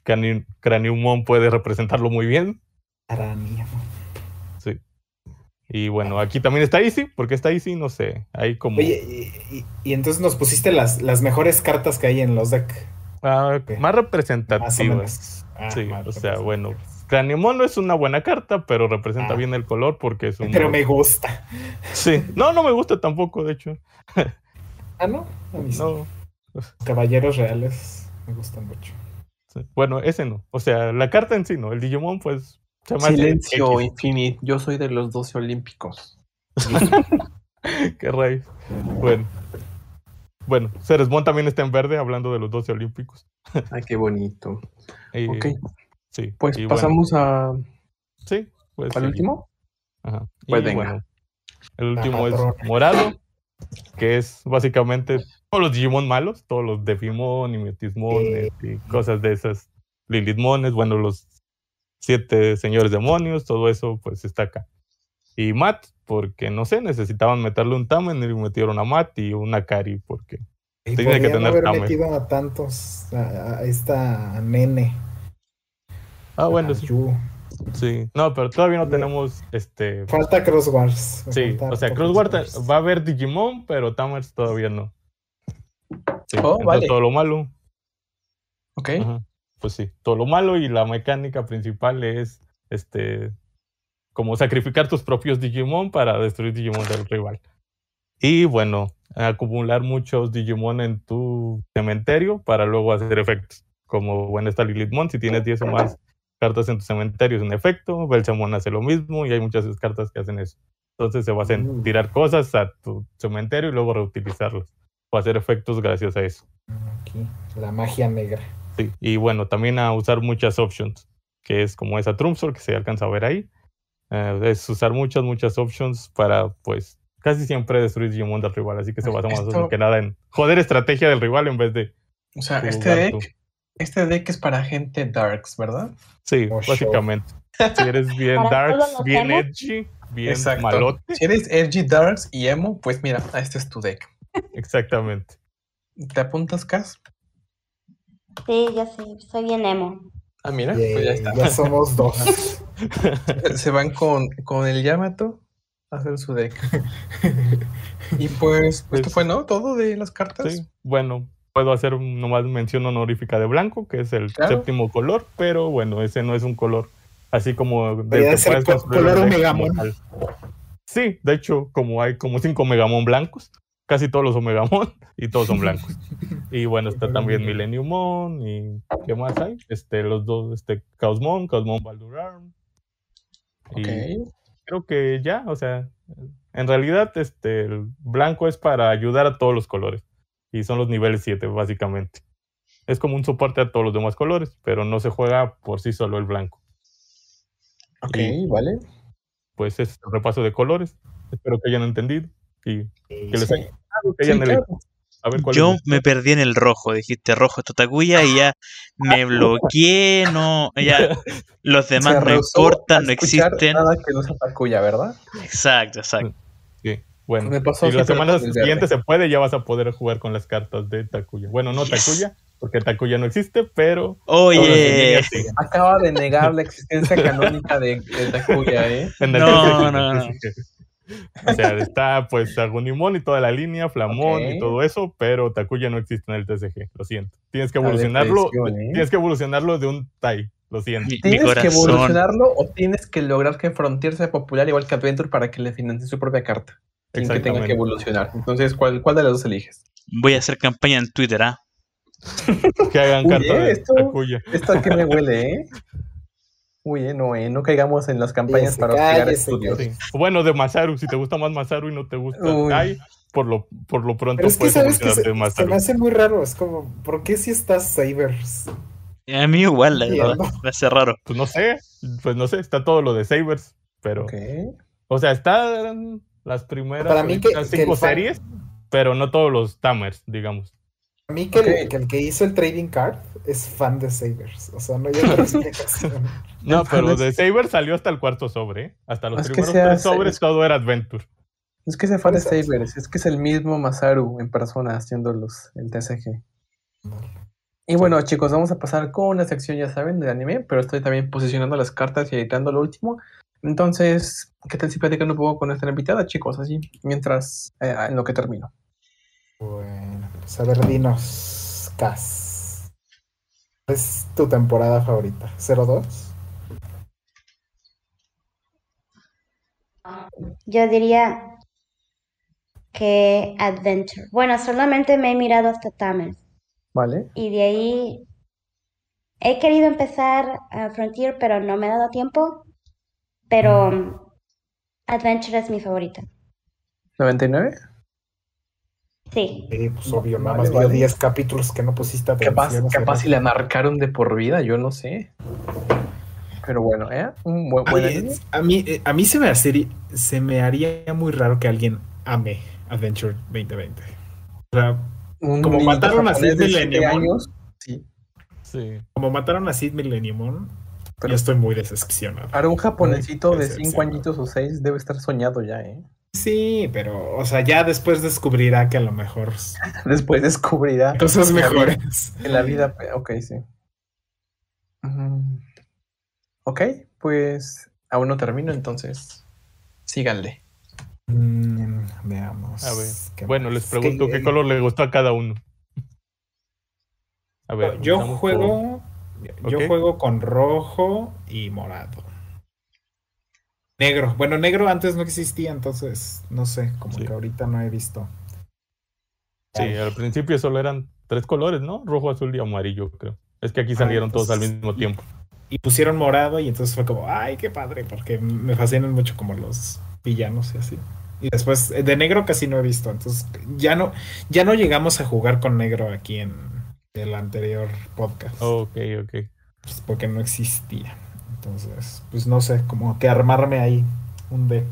Crani- Craniumon puede representarlo muy bien. Sí. Y bueno, aquí también está Easy, porque está Easy, no sé, hay como Oye, y, y- y entonces nos pusiste las, las mejores cartas que hay en los decks. ah, ok. más Más o representativas. menos. Ah, Sí, más o sea, representativas. bueno, Craniumon no es una buena carta, pero representa Ah. bien el color porque es un... Pero me gusta. Sí, no, no me gusta tampoco, de hecho. Ah, no. A mí sí. Caballeros reales me gustan mucho. sí. Bueno, ese no. O sea, la carta en sí no. El Digimon, pues, se Silencio X. Infinite. Yo soy de los 12 olímpicos. Qué raíz. Bueno. Bueno, Ceresmón también está en verde, hablando de los 12 olímpicos. Ay, qué bonito. Y- Ok, Sí. pues bueno, pasamos a, sí, pues al sí. último. Ajá. Pues y venga. bueno, el último es morado, que es básicamente todos los Digimon malos, todos los Defimon y Metismones y cosas de esas. Lilithmones, bueno, los siete señores demonios, todo eso pues está acá. Y Matt, porque no sé, necesitaban meterle un Tamen y metieron a Matt y una Kari, porque Y Tiene que tener haber Tamer. metido a tantos, a, a esta nene. Ah, bueno, a sí. Sí. No, pero todavía no tenemos este Falta Cross Wars. me Sí, falta o sea, harto Crossword Cross va a haber Digimon, pero Tamers todavía no. Sí, Oh, entonces vale. todo lo malo. Ok, ajá, Pues sí, todo lo malo y la mecánica principal es este como sacrificar tus propios Digimon para destruir Digimon del rival. Y bueno, acumular muchos Digimon en tu cementerio para luego hacer efectos. Como bueno está Lilithmon, si tienes 10 o más cartas en tu cementerio es un efecto, Belzamon hace lo mismo y hay muchas cartas que hacen eso. Entonces se basa en Mm. tirar cosas a tu cementerio y luego reutilizarlas o hacer efectos gracias a eso. Aquí, la magia negra. Sí, y bueno, también a usar muchas options, que es como esa Trumpsor que se alcanza a ver ahí. Eh, es usar muchas, muchas options para, pues, casi siempre destruir Digimon del rival. Así que se basa más Esto- que nada en joder estrategia del rival en vez de. o sea, este tú. deck, este deck es para gente darks, ¿verdad? Sí, Oh, show. básicamente. Si eres bien darks, bien edgy, bien Exacto. malote. Si eres edgy, darks y emo, pues mira, este es tu deck. Exactamente. ¿Te apuntas, Cas? Sí, yo sí, soy bien emo. Ah, mira, pues ya está. ya somos dos. Se van con, con el Yamato a hacer su deck. Y pues, esto Pues- fue, ¿no? Todo de las cartas. Sí, bueno, puedo hacer nomás mención honorífica de blanco, que es el Claro. séptimo color, pero bueno, ese no es un color así como que ser co- color Omegamon. Sí, de hecho, como hay como cinco Megamon blancos, casi todos los Omegamon y todos son blancos. Y bueno, está también Millenniumon y ¿qué más hay? Este, los dos, este, Chaosmon, Chaosmon Baldurarm. Y Ok. creo que ya, o sea, en realidad este el blanco es para ayudar a todos los colores y son los niveles 7 básicamente. Es como un soporte a todos los demás colores, pero no se juega por sí solo el blanco. Ok, Y- vale. Pues es el repaso de colores. Espero que hayan entendido y que les Sí. haya gustado, que Sí, hayan elegido. claro. A ver cuál Yo me perdí en el rojo, dijiste rojo esto Takuya y ya me bloqueé, no, ya los demás no importan, no existen. Nada que no sea Takuya, ¿verdad? Exacto, exacto. Sí, bueno. Me pasó si la semana siguiente se puede, ya vas a poder jugar con las cartas de Takuya. Bueno, no Yes. Takuya, porque Takuya no existe, pero Oye. Acaba de negar la existencia canónica de, de Takuya, ¿eh? En el No, no, no. O sea, está pues Agunimon y toda la línea, Flamón y todo eso, pero Takuya no existe en el TCG, lo siento. Tienes que evolucionarlo, ¿eh? tienes que evolucionarlo de un Tai, lo siento. mi, mi ¿Tienes que evolucionarlo o tienes que lograr que Frontier sea popular igual que Adventure para que le financie su propia carta? Sin que tenga que evolucionar. Entonces, ¿cuál, cuál de las dos eliges? Voy a hacer campaña en Twitter, ¿ah? Que hagan Uy, carta eh, de esto- Takuya. Esto a qué me huele, ¿eh? Uy, eh, no, eh, no caigamos en las campañas para hostigar estudios. Sí. Bueno, de Masaru, si te gusta más Masaru y no te gusta. Tai, por lo, por lo pronto Pero es que puedes sabes que evolucionarte se, de se Masaru. me hace muy raro. Es como, ¿por qué si estás Sabers? A mí igual, la verdad. Me hace raro. Pues no sé, pues no sé, está todo lo de Sabers, pero... O sea, están las primeras Para mí que- ahorita que cinco fan- series, pero no todos los Tamers, digamos. A mí que, el, que el que hizo el trading card es fan de Sabers. O sea, no hay otra explicación. No, pero de Saber salió hasta el cuarto sobre, ¿eh? Hasta los Es primeros sea tres sobres todo era Adventure. Es que sea fan de. Sabers, es que es el mismo Masaru en persona haciendo los, el TCG. Y bueno, chicos, vamos a pasar con la sección, ya saben, del anime, pero estoy también posicionando las cartas y editando lo último. Entonces, ¿qué tal si platican un poco con nuestra invitada, chicos? Así, mientras, eh, en lo que termino. Bueno, pues a ver, dinos, Cas. ¿Cuál es tu temporada favorita? ¿02? Yo diría que Adventure. Bueno, solamente me he mirado hasta Tamers. ¿Vale? Y de ahí he querido empezar a Frontier, pero no me ha dado tiempo. Pero Adventure es mi favorita. ¿99? Sí. Sí, pues obvio, nada más vale. 10 capítulos que no pusiste Capaz, atención. capaz hace si la marcaron de por vida, yo no sé. Pero bueno, ¿eh? Un buen, buen Ay, a mí, eh, a mí se, me hace- se me haría muy raro que alguien ame Adventure 2020. O sea, Un como mataron a Sid Millennium. años. Sí. Sí. como mataron a Sid Millennium, Pero- yo estoy muy decepcionado. Para un japonesito de Decepcionado. 5 añitos o 6 debe estar soñado ya, ¿eh? Sí, pero, o sea, ya después descubrirá que a lo mejor Después descubrirá cosas mejores. En la vida, ok, sí. Mm, Ok, pues aún no termino, entonces síganle. Mm, veamos. A ver. ¿qué Bueno, más? les pregunto Que- qué color le gustó a cada uno. A ver, Yo juego, yo juego con rojo y morado. Negro. Bueno, negro antes no existía, entonces no sé, como Sí. que ahorita no he visto. Sí, al principio solo eran tres colores, ¿no? Rojo, azul y amarillo, creo. Es que aquí salieron todos al entonces- mismo tiempo. Y pusieron morado y entonces fue como, ay, qué padre, porque me fascinan mucho como los villanos y así. Y después eh, de negro casi no he visto, entonces ya no, ya no llegamos a jugar con negro aquí en el anterior podcast, Ok, ok. pues, porque no existía. Entonces, pues no sé, como que armarme ahí un deck.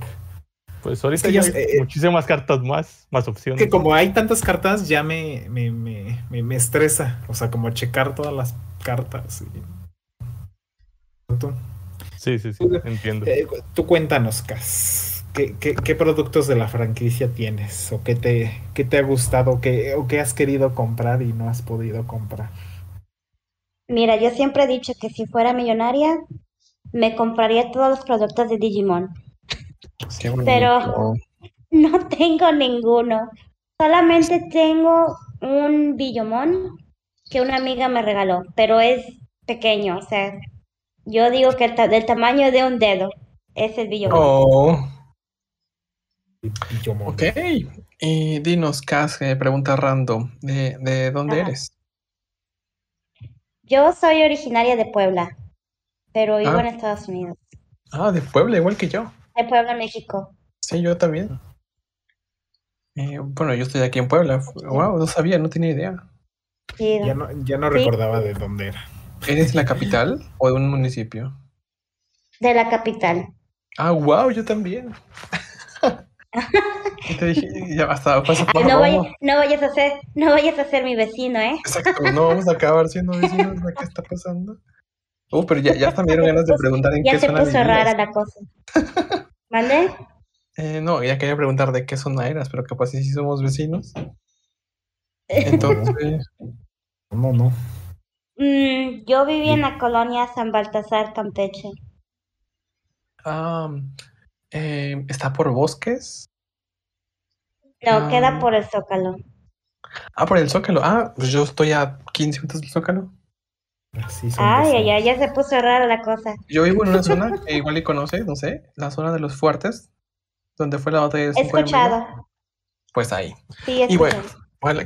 Pues ahorita que ya hay eh, muchísimas cartas más, más opciones. Que como hay tantas cartas, ya me, me, me, me, me estresa. O sea, como checar todas las cartas. y- ¿Tú? Sí, sí, sí, entiendo. Eh, tú cuéntanos, Cas. ¿Qué, qué, qué productos de la franquicia tienes? ¿O qué te, qué te ha gustado? Qué, ¿O qué has querido comprar y no has podido comprar? Mira, yo siempre he dicho que si fuera millonaria, me compraría todos los productos de Digimon. Pero- No tengo ninguno. Solamente tengo un Billomon que una amiga me regaló, pero es pequeño, o sea, yo digo que el ta- del tamaño de un dedo es el Billomon. Oh, Mono. ok. Y dinos, Cas, eh, pregunta random. ¿De, de dónde Ajá. eres? Yo soy originaria de Puebla, pero vivo Ah. en Estados Unidos, Ah, de Puebla, igual que yo. de Puebla, México. Sí, yo también. Eh, bueno, yo estoy aquí en Puebla. Wow, no sabía, no tenía idea. Sí, Ya no, ya no Sí. recordaba de dónde era. ¿Eres de la capital o de un municipio? de la capital. Ah, wow, yo también. Y te dije, ya pasa Ay, no, vayas, no vayas a ser, no vayas a ser mi vecino, ¿eh? Exacto, no vamos a acabar siendo vecinos de qué está pasando. Uh, pero ya, ya hasta me dieron ganas de preguntar en Ya qué se zona puso vivías. rara la cosa. ¿Mande? Eh, no, ya quería preguntar de qué zona eras, pero capaz si sí somos vecinos. Entonces, No, no. Mm, yo viví en la colonia San Baltasar, Campeche. ah, eh, ¿está por bosques? No, Ah. queda por el Zócalo. Ah, por el Zócalo. Ah, pues yo estoy a 15 minutos del Zócalo. Así son Ay, ay, ay, ya se puso rara la cosa. Yo vivo en una zona que igual y conoces, no sé, la zona de los fuertes, donde fue la batalla de He escuchado. Pues ahí. Sí, Y bueno,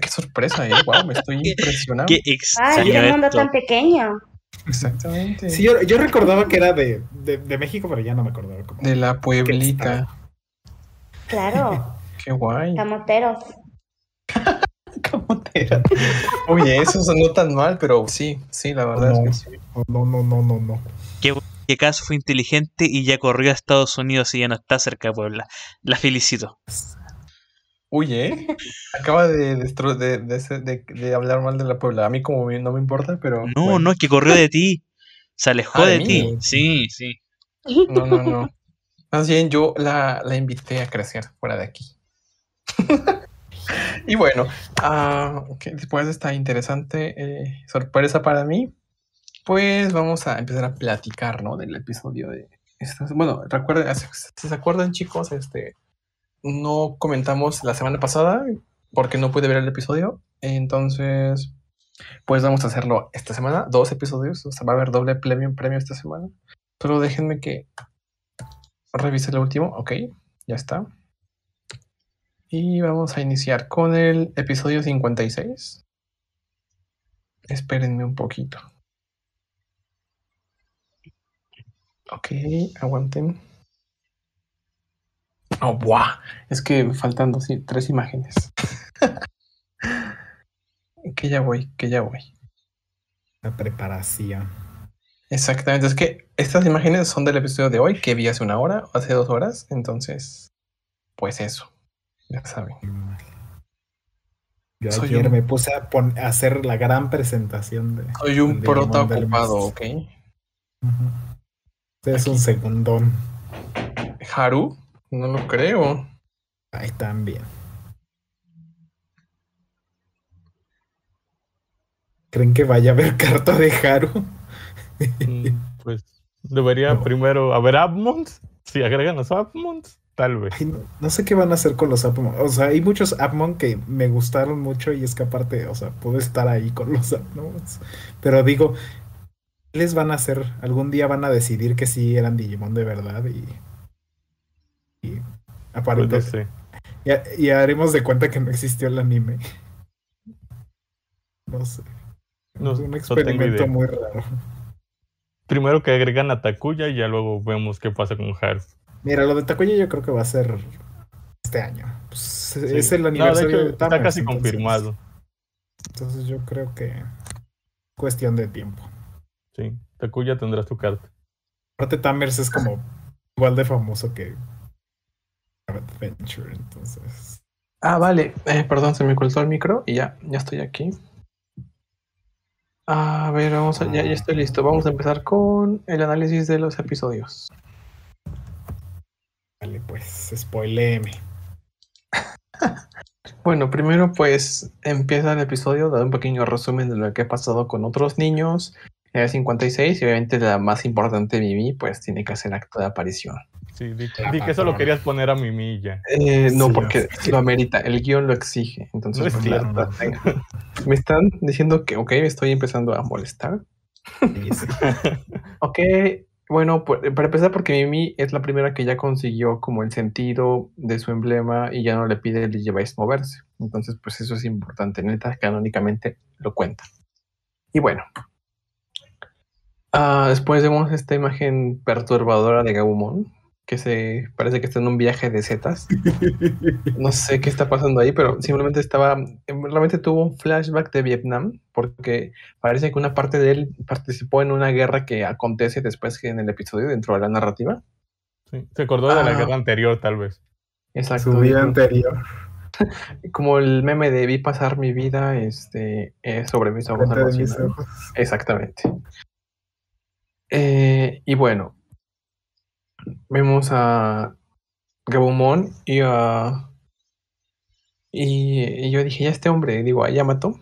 qué sorpresa, ¿eh? Wow, me estoy impresionado. Qué Ay, qué mundo tan pequeño. Exactamente. Sí, yo, yo recordaba que era de, de, de México, pero ya no me acordaba. cómo. De la Pueblita. Claro, Qué guay. camoteros. Camotera. Oye, eso sonó tan mal, pero sí, sí, la verdad No. es que sí. No, no, no, no, no. Que acaso fue inteligente y ya corrió a Estados Unidos y ya no está cerca de Puebla. La felicito. Uy, ¿eh? Acaba de, de, de, de- hablar mal de la Puebla. A mí como no me importa, pero... No, bueno. no, es que corrió de ti. Se alejó Ah, ¿de ti. Sí, sí. No, no, no. Más bien yo la, la invité a crecer fuera de aquí. y bueno, ah, después de esta interesante eh, sorpresa para mí, pues vamos a empezar a platicar, ¿no? Del episodio de... estas- bueno, recuerden, si se acuerdan chicos, este, no comentamos la semana pasada porque no pude ver el episodio, entonces, pues vamos a hacerlo esta semana, dos episodios, o sea, va a haber doble premio, premio esta semana. Solo déjenme que revise el último. Ok, ya está. Y vamos a iniciar con el episodio 56. Espérenme un poquito. Ok, aguanten. Oh, buah. Es que me faltan dos, tres imágenes. que ya voy, que ya voy. La preparación. Exactamente. Es que estas imágenes son del episodio de hoy que vi hace una hora, hace dos horas. Entonces, pues eso. Ya saben. Yo Soy ayer un- me puse a, pon- a hacer la gran presentación de. Soy un del prota ocupado. ¿ok? Usted es un segundón. Haru, no lo creo. Ahí también. ¿Creen que vaya a haber carta de Haru? Mm, Pues debería No. primero haber Abmons. Si agregan los Abmons, tal vez. Ay, no, no sé qué van a hacer con los Appmon. O sea, hay muchos Appmon que me gustaron mucho y es que aparte, o sea, puedo estar ahí con los Appmons. Pero digo, ¿qué les van a hacer? Algún día van a decidir que sí eran Digimon de verdad y. Y Pues no aparentemente. sé. y, y haremos de cuenta que no existió el anime. No sé. No, es un experimento muy raro. Primero que agregan a Takuya y ya luego vemos qué pasa con Haru. Mira, lo de Takuya yo creo que va a ser este año. Pues, Sí. Es el No, de aniversario hecho, de está casi entonces- confirmado. Entonces yo creo que cuestión de tiempo. Sí, Takuya tendrá su carta. Aparte Tamers es como igual de famoso que Adventure, entonces. Ah, vale. Eh, perdón, se me ocultó el micro y ya, ya estoy aquí. A ver, vamos a, ya, ya estoy listo. Vamos a empezar con el análisis de los episodios. Vale, pues, spoileeme. Bueno, primero pues empieza el episodio, da un pequeño resumen de lo que ha pasado con otros niños. El 56 y obviamente la más importante, Mimi, pues tiene que hacer acto de aparición. Sí, di, La di que eso lo patrona. querías poner a Mimi ya. Eh, no, Sí, porque sí. lo amerita, el guion lo exige. Entonces, No es pues, me están diciendo que, ok, me estoy empezando a molestar. Sí, sí. Ok, bueno, para empezar, porque Mimi es la primera que ya consiguió como el sentido de su emblema y ya no le pide el Digivice moverse. Entonces, pues eso es importante. Neta, canónicamente lo cuenta. Y bueno. ah, después vemos esta imagen perturbadora de Gabumon, que se parece que está en un viaje de setas. No sé qué está pasando ahí, pero simplemente estaba, realmente tuvo un flashback de Vietnam, porque parece que una parte de él participó en una guerra que acontece después que en el episodio dentro de la narrativa. Sí, Se acordó de la Ah. guerra anterior, tal vez. Exacto. Su vida anterior. Como el meme de vi pasar mi vida este, eh, sobre mis ojos. mis. Exactamente. Eh, y bueno, vemos a Gabumon y a. Y, yo dije, ya este hombre, digo, a Yamato,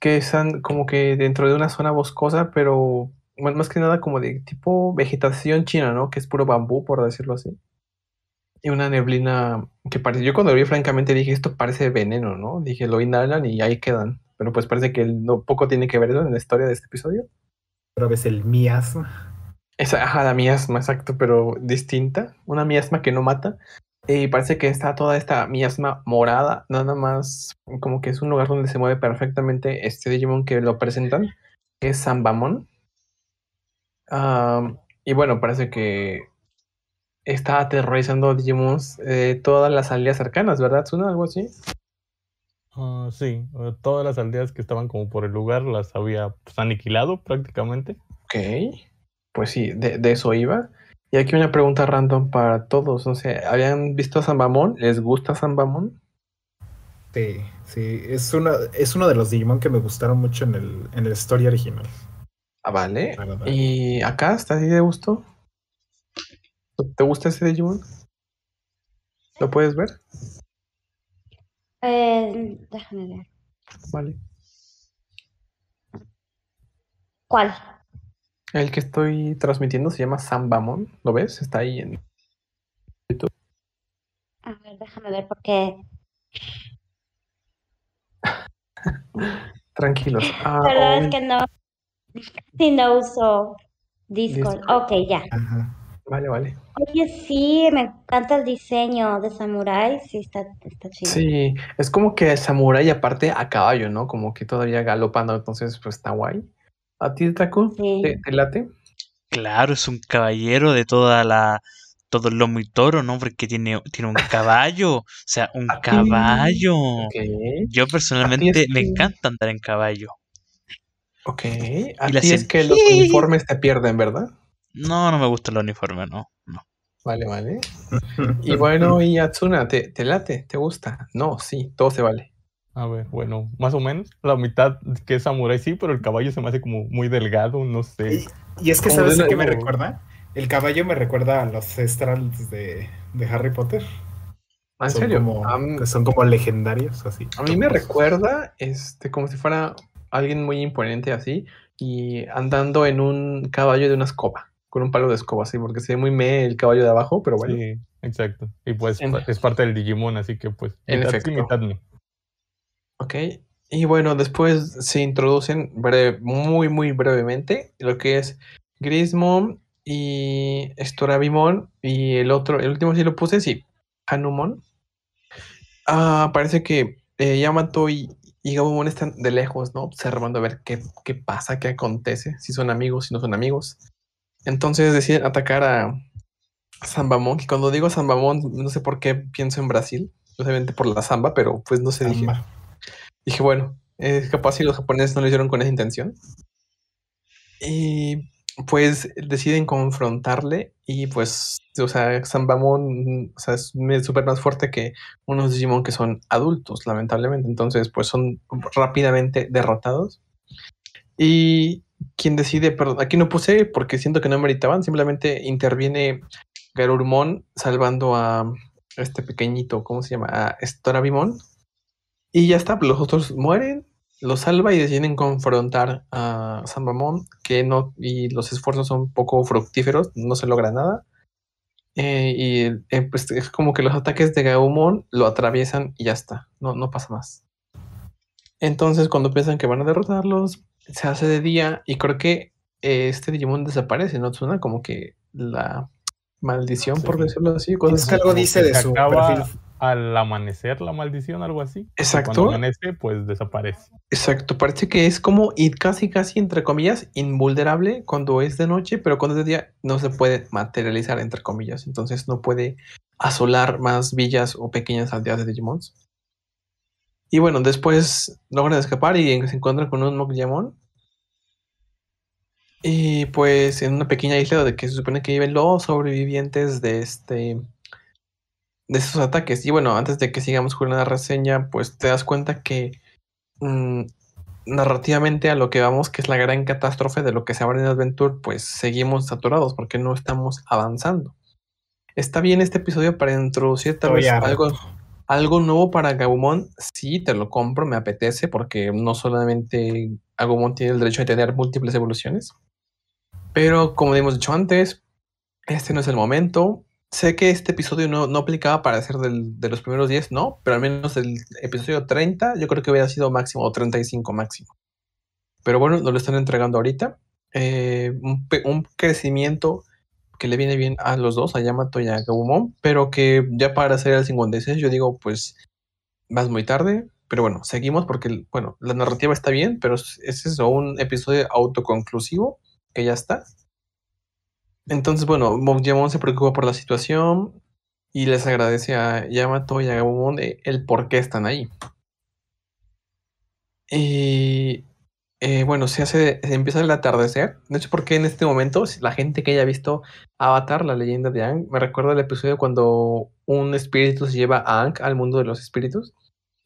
que están como que dentro de una zona boscosa, pero bueno, más que nada como de tipo vegetación china, ¿no? Que es puro bambú, por decirlo así. Y una neblina que parece. Yo cuando lo vi, francamente, dije, esto parece veneno, ¿no? Dije, lo inhalan y ahí quedan. Pero pues parece que no poco tiene que ver eso en la historia de este episodio. Otra vez el miasma. Esa, ajá, la miasma, exacto, pero distinta. Una miasma que no mata. Y parece que está toda esta miasma morada, nada más como que es un lugar donde se mueve perfectamente este Digimon que lo presentan, que es Sambamon. Am, y bueno, parece que está aterrorizando Digimons de todas las aldeas cercanas, ¿verdad? ¿Suena algo así? Ah, sí, eh, todas las aldeas que estaban como por el lugar las había pues, aniquilado prácticamente. Ok, pues sí, de, de eso iba. Y aquí una pregunta random para todos. No sé, ¿habían visto a Sambamon? ¿Les gusta Sambamon? Sí, sí. Es, una, es uno de los Digimon que me gustaron mucho en el, en el story original. Ah, vale. ¿Y acá está así de gusto? ¿Te gusta ese Digimon? ¿Lo puedes ver? Eh, déjame ver. Vale. ¿Cuál? El que estoy transmitiendo se llama Sambamon. ¿Lo ves? Está ahí en. A ver, déjame ver porque... Tranquilos. Ah, Perdón, oh, es que no... Sí, no uso Discord. Discord. Ok, ya. Ajá. Vale, vale. Oye, sí, me encanta el diseño de Samurai. Sí, está, está chido. Sí, es como que Samurai aparte a caballo, ¿no? Como que todavía galopando, entonces pues está guay. ¿A ti, Taku? Sí. ¿Te, te late? Claro, es un caballero de toda la todo el lomo y toro, ¿no? Porque tiene, tiene un caballo. O sea, un caballo. Ok. Yo personalmente me que- encanta andar en caballo. Ok. A ti es que los uniformes te pierden, ¿verdad? No, no me gusta el uniforme, no. no. Vale, vale. Y bueno, y Atsuna, ¿te, ¿te late? ¿Te gusta? No, sí, todo se vale. A ver, bueno, más o menos. La mitad que es samurai sí, pero el caballo se me hace como muy delgado, no sé. Y, y es que, ¿sabes a qué me recuerda? El caballo me recuerda a los Cestrals de, de Harry Potter. Ah, ¿En son serio? Como, son como legendarios, así. A mí me recuerda este, como si fuera alguien muy imponente así y andando en un caballo de una escoba, con un palo de escoba, así, porque se ve muy me el caballo de abajo, pero bueno. Sí, exacto. Y pues En- es parte del Digimon, así que pues En mitad efecto. sí, mitad no. Ok. Y bueno, después se introducen breve- muy, muy brevemente lo que es Grismon y Storabimon y el otro, el último sí lo puse, sí, Hanumon. Ah, parece que eh, Yamato y, y Gabumon están de lejos, ¿no? Observando a ver qué, qué pasa, qué acontece, si son amigos, si no son amigos. Entonces deciden atacar a Zambamon, que cuando digo Zambamon, no sé por qué pienso en Brasil, obviamente por la samba, pero pues no sé, dije. Dije, bueno, eh, capaz si los japoneses no lo hicieron con esa intención. Y pues deciden confrontarle y pues, o sea, Sambamon, mm, o sea, es súper más fuerte que unos Digimon que son adultos, lamentablemente. Entonces, pues son rápidamente derrotados. Y quien decide, perdón, aquí no puse porque siento que no meritaban, simplemente interviene Garurumon salvando a este pequeñito, ¿cómo se llama? A Storabimon. Y ya está, los otros mueren, lo salva y deciden confrontar a Sambamon, que no, y los esfuerzos son poco fructíferos, no se logra nada. Eh, y eh, pues, es como que los ataques de Gaumon lo atraviesan y ya está, no, no pasa más. Entonces, cuando piensan que van a derrotarlos, se hace de día y creo que eh, este Digimon desaparece, ¿no? Suena como que la maldición, por decirlo así. Es Cosas algo dice de se su acaba perfil. Al amanecer la maldición, algo así. Exacto. Cuando amanece, pues desaparece. Exacto, parece que es como y casi, casi, entre comillas, invulnerable cuando es de noche, pero cuando es de día no se puede materializar, entre comillas. Entonces no puede asolar más villas o pequeñas aldeas de Digimons. Y bueno, después logran escapar y se encuentran con un Mokjamon. Y pues en una pequeña isla de que se supone que viven los sobrevivientes de este de estos ataques. Y bueno, antes de que sigamos con la reseña, pues te das cuenta que mm, narrativamente a lo que vamos, que es la gran catástrofe de lo que se abre en Adventure, pues seguimos saturados porque no estamos avanzando. Está bien este episodio para introducir tal vez algo nuevo para Gabumon. Sí, te lo compro, me apetece porque no solamente Agumon tiene el derecho de tener múltiples evoluciones. Pero como hemos dicho antes, este no es el momento. Sé que este episodio no, no aplicaba para ser del- de los primeros 10, no, pero al menos del episodio 30 yo creo que hubiera sido máximo o 35 máximo. Pero bueno, nos lo están entregando ahorita. Eh, un, un crecimiento que le viene bien a los dos, a Yamato y a Gabumon, pero que ya para hacer el 56 yo digo, pues vas muy tarde, pero bueno, seguimos porque, bueno, la narrativa está bien, pero es es un episodio autoconclusivo que ya está. Entonces, bueno, Mokjamon se preocupa por la situación y les agradece a Yamato y a Gabumon de el por qué están ahí. Y eh, bueno, se hace, se empieza el atardecer. De hecho, porque en este momento, la gente que haya visto Avatar, la leyenda de Aang, me recuerda el episodio cuando un espíritu se lleva a Aang al mundo de los espíritus.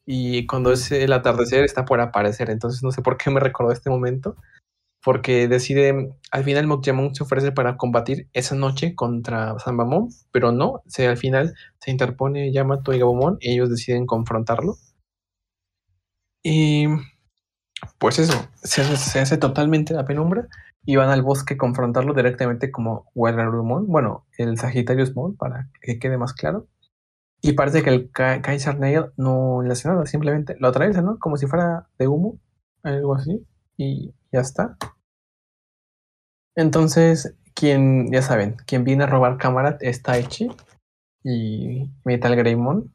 Y cuando es el atardecer está por aparecer. Entonces no sé por qué me recordó este momento. Porque decide, al final Mokjamon se ofrece para combatir esa noche contra Sambamon, pero no, se, al final se interpone Yamato y Gabumon y ellos deciden confrontarlo. Y pues eso, se hace, totalmente la penumbra y van al bosque a confrontarlo directamente como Wararumon, bueno, el Sagittarius Mon, para que quede más claro. Y parece que el Ka- Kaiser Nail no le hace nada, simplemente lo atraviesa, ¿no? Como si fuera de humo, algo así, y ya está. Entonces, quien, ya saben, quien viene a robar cámara es Taichi y Metal Greymon.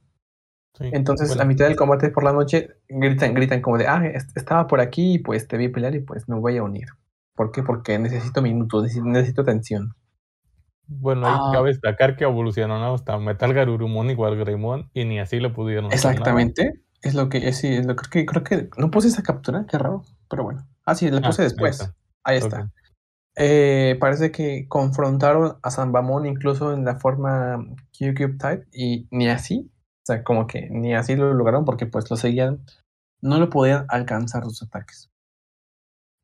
Sí, Entonces, bueno, a mitad del combate por la noche, gritan, gritan como de, ah, est- estaba por aquí y pues te vi pelear y pues me voy a unir. ¿Por qué? Porque necesito minutos, necesito, tensión. Bueno, ahí Ah. cabe destacar que evolucionaron hasta Metal Garurumon igual Greymon y ni así le pudieron. Exactamente. Es lo que, es, sí, es lo creo que, creo que no puse esa captura, qué raro, pero bueno. Ah, sí, le Ah, puse ahí después. está. Ahí está. Eh, parece que confrontaron a Sambamon incluso en la forma Q-Cube Type y ni así, o sea, como que ni así lo lograron porque pues lo seguían, no lo podían alcanzar sus ataques.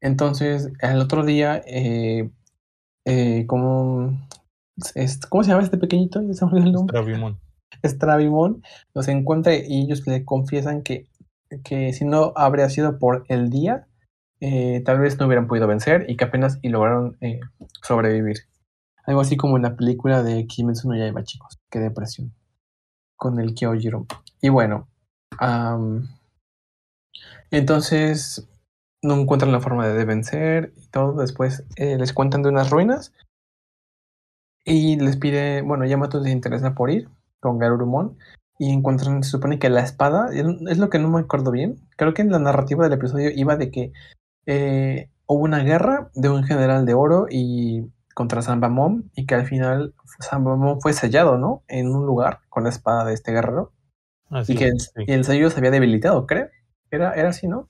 Entonces, el otro día, eh, eh, como, es- ¿cómo se llama este pequeñito? Ya se el nombre. Stravimon los encuentra y ellos le confiesan que, que si no habría sido por el día, eh, tal vez no hubieran podido vencer y que apenas y lograron eh, sobrevivir. Algo así como en la película de Kimetsu no Yaiba, chicos. Qué depresión. Con el Kyojiro. Y bueno, entonces no encuentran la forma de vencer y todo. Después eh, les cuentan de unas ruinas y les pide, bueno, Yamato les interesa por ir con Garurumon y encuentran, se supone que la espada, es es lo que no me acuerdo bien, creo que en la narrativa del episodio iba de que eh, hubo una guerra de un general de oro y contra Sambamon y que al final Sambamon fue sellado, ¿no? En un lugar con la espada de este guerrero Así y que el, sí. y el sello se había debilitado, creo. Era, era así, ¿no?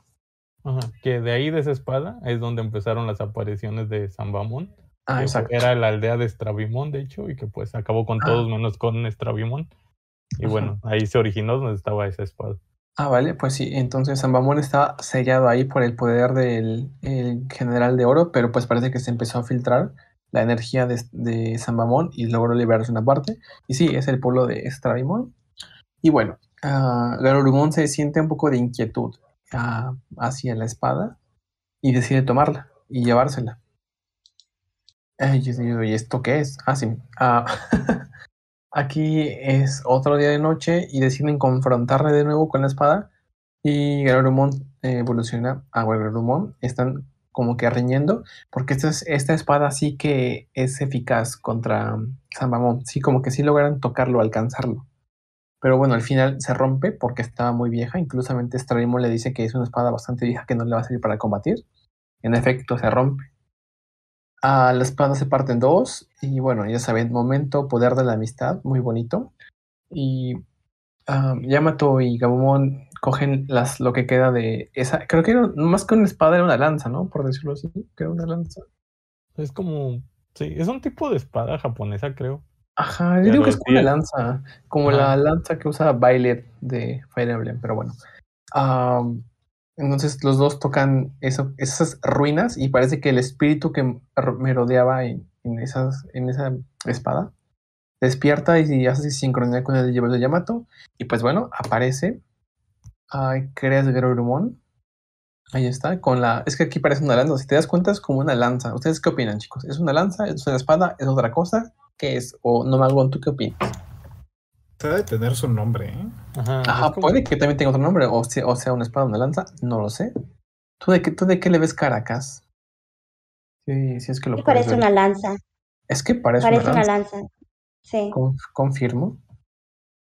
Ajá, Que de ahí de esa espada es donde empezaron las apariciones de Sambamon. Ah, exacto. Era la aldea de Stravimon, de hecho, y que pues acabó con Ah. todos menos con Stravimon. Y Ajá. bueno, ahí se originó donde estaba esa espada. Ah, vale, pues sí, entonces Sambamon estaba sellado ahí por el poder del el general de oro, pero pues parece que se empezó a filtrar la energía de, de Sambamon y logró liberarse una parte. Y sí, es el pueblo de Stravimon. Y bueno, uh, se siente un poco de inquietud ah, hacia la espada y decide tomarla y llevársela. Mío, ¿y esto qué es? Ah, sí. ah, Aquí es otro día de noche y deciden confrontarle de nuevo con la espada. Y Garurumon eh, evoluciona a Garurumon. Están como que riñendo, porque esta, es- esta espada sí que es eficaz contra Sambamon. Sí, como que sí logran tocarlo, alcanzarlo. Pero bueno, al final se rompe porque estaba muy vieja. Inclusamente Stravimon le dice que es una espada bastante vieja que no le va a servir para combatir. En efecto, se rompe. Ah, la espada se parte en dos y bueno, ya saben, momento, poder de la amistad, muy bonito. Y ah, Yamato y Gabumon cogen las, lo que queda de esa, creo que era, más que una espada era una lanza, ¿no? Por decirlo así, que era una lanza. Es como, sí, es un tipo de espada japonesa, creo. Ajá, yo digo que es como una lanza, como Ajá. la lanza que usa Violet de Fire Emblem, pero bueno. Entonces los dos tocan esas ruinas y parece que el espíritu que me rodeaba en, esas, esa espada despierta y hace sincronía con el libro de Yamato. Y pues bueno, aparece Ay, creas Garurumon. Ahí está, con la. Es que aquí parece una lanza. Si te das cuenta, es como una lanza. ¿Ustedes qué opinan, chicos? ¿Es una lanza? ¿Es una espada? ¿Es otra cosa? ¿Qué es? O no me ¿tú qué opinas? Se debe tener su nombre, ¿eh? Ajá, Ajá, como- puede que también tenga otro nombre, o sea, o sea una espada, una lanza, no lo sé. ¿Tú de qué, tú de qué le ves Caracas? Sí, sí es que lo Sí, parece ver. una lanza. Es que parece, Parece una una lanza. lanza. Sí. Conf- confirmo.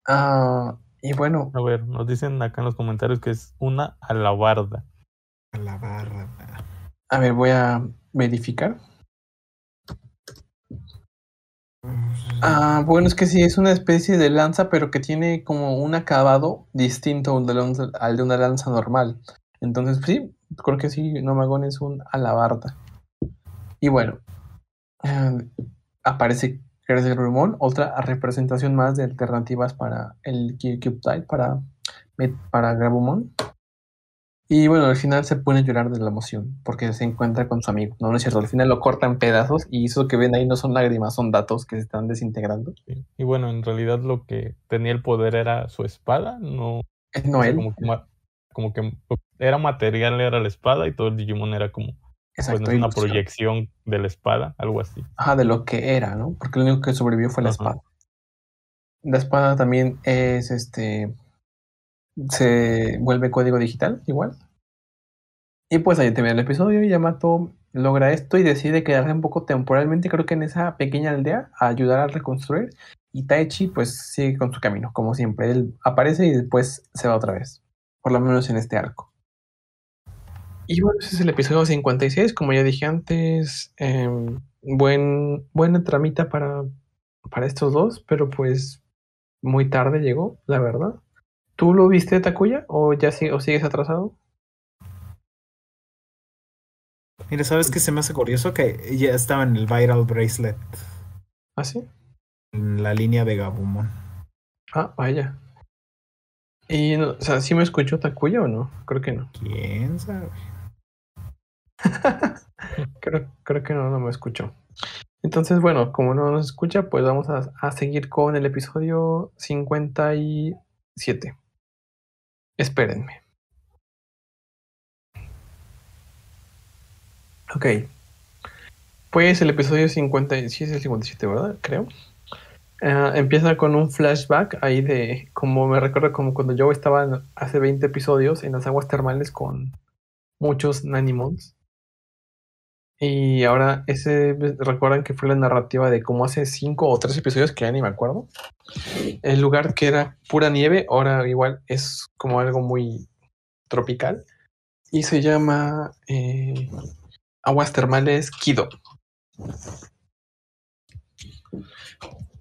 Ah, y bueno, A ver, nos dicen acá en los comentarios que es una alabarda. A la barra. a ver, voy a verificar. Ah, bueno, es que sí, es una especie de lanza, pero que tiene como un acabado distinto al de, una lanza normal. Entonces, sí, creo que sí, Nomagón es un alabarda. Y bueno, ah, aparece Gracias Rumón, otra representación más de alternativas para el Cube Type, para, para Grabumon. Y bueno, al final se pone a llorar de la emoción porque se encuentra con su amigo. No, no es cierto, al final lo corta en pedazos y eso que ven ahí no son lágrimas, son datos que se están desintegrando. ¿sí? Y bueno, en realidad lo que tenía el poder era su espada, no Es o sea, Noel. como que, como que era material, era la espada y todo el Digimon era como pues, no es una proyección de la espada, algo así. Ajá, de lo que era, ¿no? Porque lo único que sobrevivió fue la Ajá. espada. La espada también es este. Se vuelve código digital, igual. Y pues ahí termina el episodio. y Yamato logra esto y decide quedarse un poco temporalmente, creo que en esa pequeña aldea, a ayudar a reconstruir. Y Taichi, pues sigue con su camino, como siempre. Él aparece y después se va otra vez. Por lo menos en este arco. Y bueno, ese es el episodio 56, como ya dije antes. em, buen, buena tramita para para estos dos, pero pues muy tarde llegó, la verdad. ¿Tú lo viste, Takuya? ¿O ya si- o sigues atrasado? Mira, ¿sabes qué se me hace curioso? Que ya estaba en el Viral Bracelet, ¿Ah, sí? en la línea de Gabumon. Ah, vaya. Y, no, o sea, ¿sí me escuchó Takuya o no? Creo que no. ¿Quién sabe? Creo, creo que no, no me escuchó. Entonces, bueno, como no nos escucha, pues vamos a, a seguir con el episodio 57. Espérenme. Ok. Pues el episodio 50, y- sí es el 57, ¿verdad? Creo. Ah, empieza con un flashback ahí de, como me recuerda como cuando yo estaba hace 20 episodios en las aguas termales con muchos Nanimons. Y ahora ese, recuerdan que fue la narrativa de como hace cinco o tres episodios que ya ni me acuerdo. El lugar que era pura nieve, ahora igual es como algo muy tropical. Y se llama eh, Aguas Termales Kido.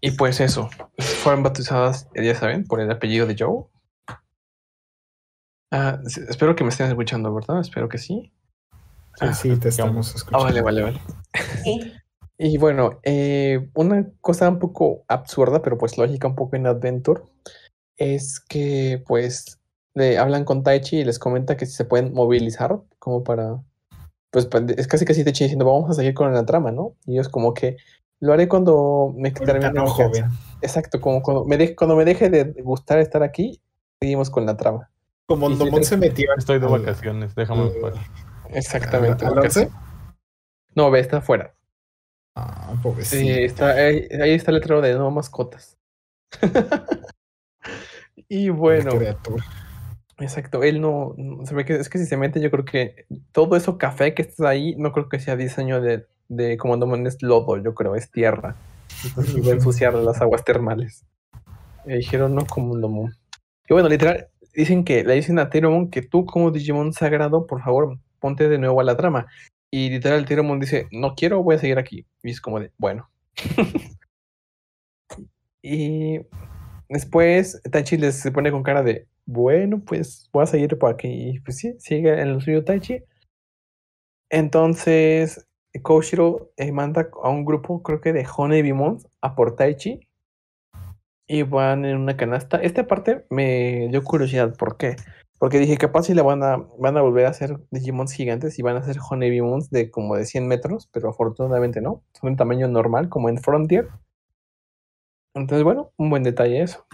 Y pues eso, fueron bautizadas, ya saben, por el apellido de Joe. Ah, espero que me estén escuchando, ¿verdad? Espero que sí. Sí, sí, te estamos Ah, escuchando. vale, vale, vale. Sí. Y bueno, eh, una cosa un poco absurda, pero pues lógica un poco en Adventure, es que pues le hablan con Taichi y les comenta que si se pueden movilizar como para, pues pa- es casi casi Taichi diciendo vamos a seguir con la trama, ¿no? Y ellos como que lo haré cuando me termine no, de joven. Exacto, como cuando me, deje, cuando me deje de gustar estar aquí, seguimos con la trama. Como Domon te- se metió Estoy de vacaciones, déjame paz. Exactamente. No, ve, está afuera. Ah, pobrecito. Sí, está, ahí, ahí está el letrero de no mascotas. y bueno, exacto, él no, no- se ve que es que si se mete, yo creo que todo eso café que está ahí, no creo que sea diseño de, de Comandomon, es lodo, yo creo, es tierra. Entonces iba a ensuciar las aguas termales. Y dijeron, no, Comandomon. Y bueno, literal, dicen que le dicen a Teromon que tú como Digimon sagrado, por favor, ponte de nuevo a la trama. Y literal, Teromon dice, no quiero, voy a seguir aquí. Y es como de, bueno. y después Taichi les se pone con cara de, bueno, pues voy a seguir por aquí. Y pues sí, sigue en lo suyo Taichi. Entonces, Koshiro eh, manda a un grupo, creo que de Honeybimons, a por Taichi. Y van en una canasta. Esta parte me dio curiosidad. ¿Por qué? Porque dije, capaz si la van a, van a volver a hacer Digimons gigantes y van a hacer Honeybimons de como de 100 metros, pero afortunadamente no. Son de tamaño normal, como en Frontier. Entonces, bueno, un buen detalle eso.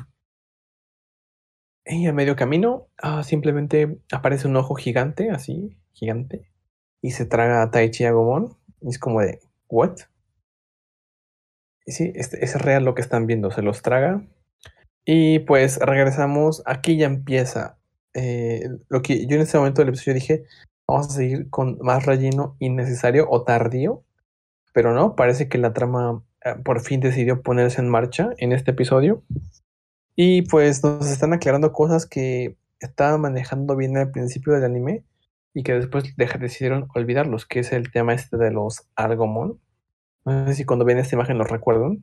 Y a medio camino, ah, simplemente aparece un ojo gigante, así, gigante, y se traga a Taichi y a Gomon. Y es como de, ¿what? Y sí, es real lo que están viendo, se los traga. Y pues regresamos, aquí ya empieza eh, lo que yo en ese momento del episodio dije, vamos a seguir con más relleno innecesario o tardío, pero no, parece que la trama eh, por fin decidió ponerse en marcha en este episodio. Y pues nos están aclarando cosas que estaban manejando bien al principio del anime y que después decidieron olvidarlos, que es el tema este de los Argomon. No sé si cuando ven esta imagen lo recuerdan.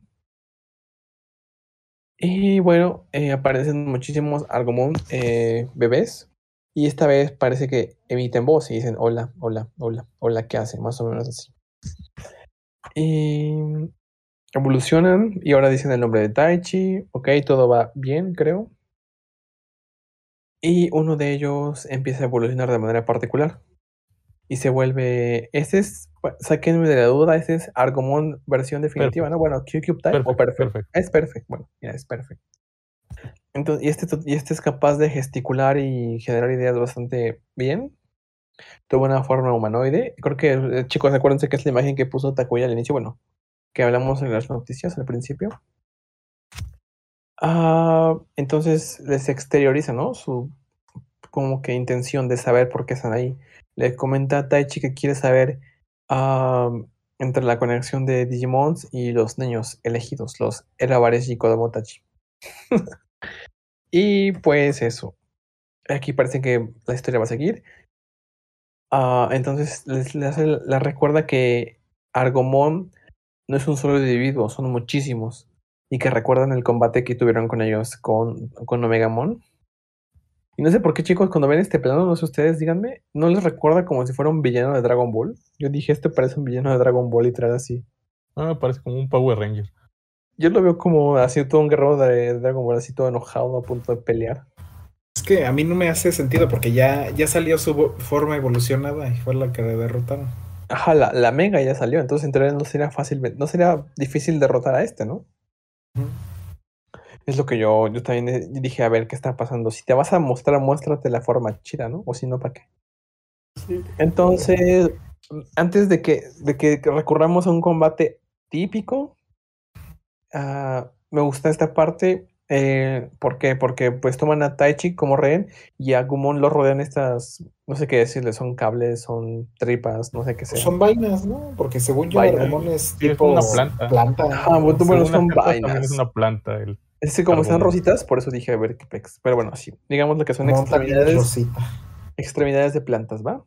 Y bueno, eh, aparecen muchísimos Argomon eh, bebés. Y esta vez parece que emiten voz y dicen hola, hola, hola, hola, ¿qué hacen? Más o menos así. Y evolucionan y ahora dicen el nombre de Taichi. Ok, todo va bien, creo. Y uno de ellos empieza a evolucionar de manera particular. Y se vuelve. Este es. Sáquenme de la duda. Este es Argomon versión definitiva, ¿no? Bueno, Q-Cube Type o Perfecto, Perfect. Es perfecto. Bueno, ya es perfecto. Entonces, y este, y este es capaz de gesticular y generar ideas bastante bien. Tuvo una forma humanoide. Creo que, eh, chicos, acuérdense que es la imagen que puso Takuya al inicio. Bueno, que hablamos en las noticias al principio. Ah, entonces les exterioriza, ¿no? Su como que intención de saber por qué están ahí. Le comenta a Taichi que quiere saber ah, entre la conexión de Digimons y los niños elegidos, los Erabares y Kodomotachi. y pues eso. Aquí parece que la historia va a seguir. Ah, entonces les, les les recuerda que Argomon no es un solo individuo, son muchísimos. y que recuerdan el combate que tuvieron con ellos con, con Omegamon. Y no sé por qué, chicos, cuando ven este plano, no sé ustedes, díganme, ¿no les recuerda como si fuera un villano de Dragon Ball? Yo dije, este parece un villano de Dragon Ball, literal así. Ah, me parece como un Power Ranger. Yo lo veo como así todo un guerrero de Dragon Ball, así todo enojado, a punto de pelear. Es que a mí no me hace sentido porque ya, ya salió su forma evolucionada y fue la que derrotaron. Ajá, la, la Mega ya salió, entonces en teoría no sería fácil, no sería difícil derrotar a este, ¿no? Es lo que yo, yo también eh, dije, a ver, ¿qué está pasando? Si te vas a mostrar, muéstrate la forma chida, ¿no? O si no, ¿para qué? Entonces, antes de que, de que recurramos a un combate típico, ah, me gusta esta parte. eh, ¿por qué? Porque pues toman a Taichi como rehén y a Gumon lo rodean estas, no sé qué decirle, son cables, son tripas, no sé qué sea. Son vainas, ¿no? Porque según yo. Agumon es Sí, es tipo una planta. planta. Ajá, bueno, bueno, son también vainas. es una planta. El... Es que como están rositas, por eso dije a ver qué pex. Pero bueno, sí. Digamos lo que son extremidades, rosita. extremidades de plantas, ¿va?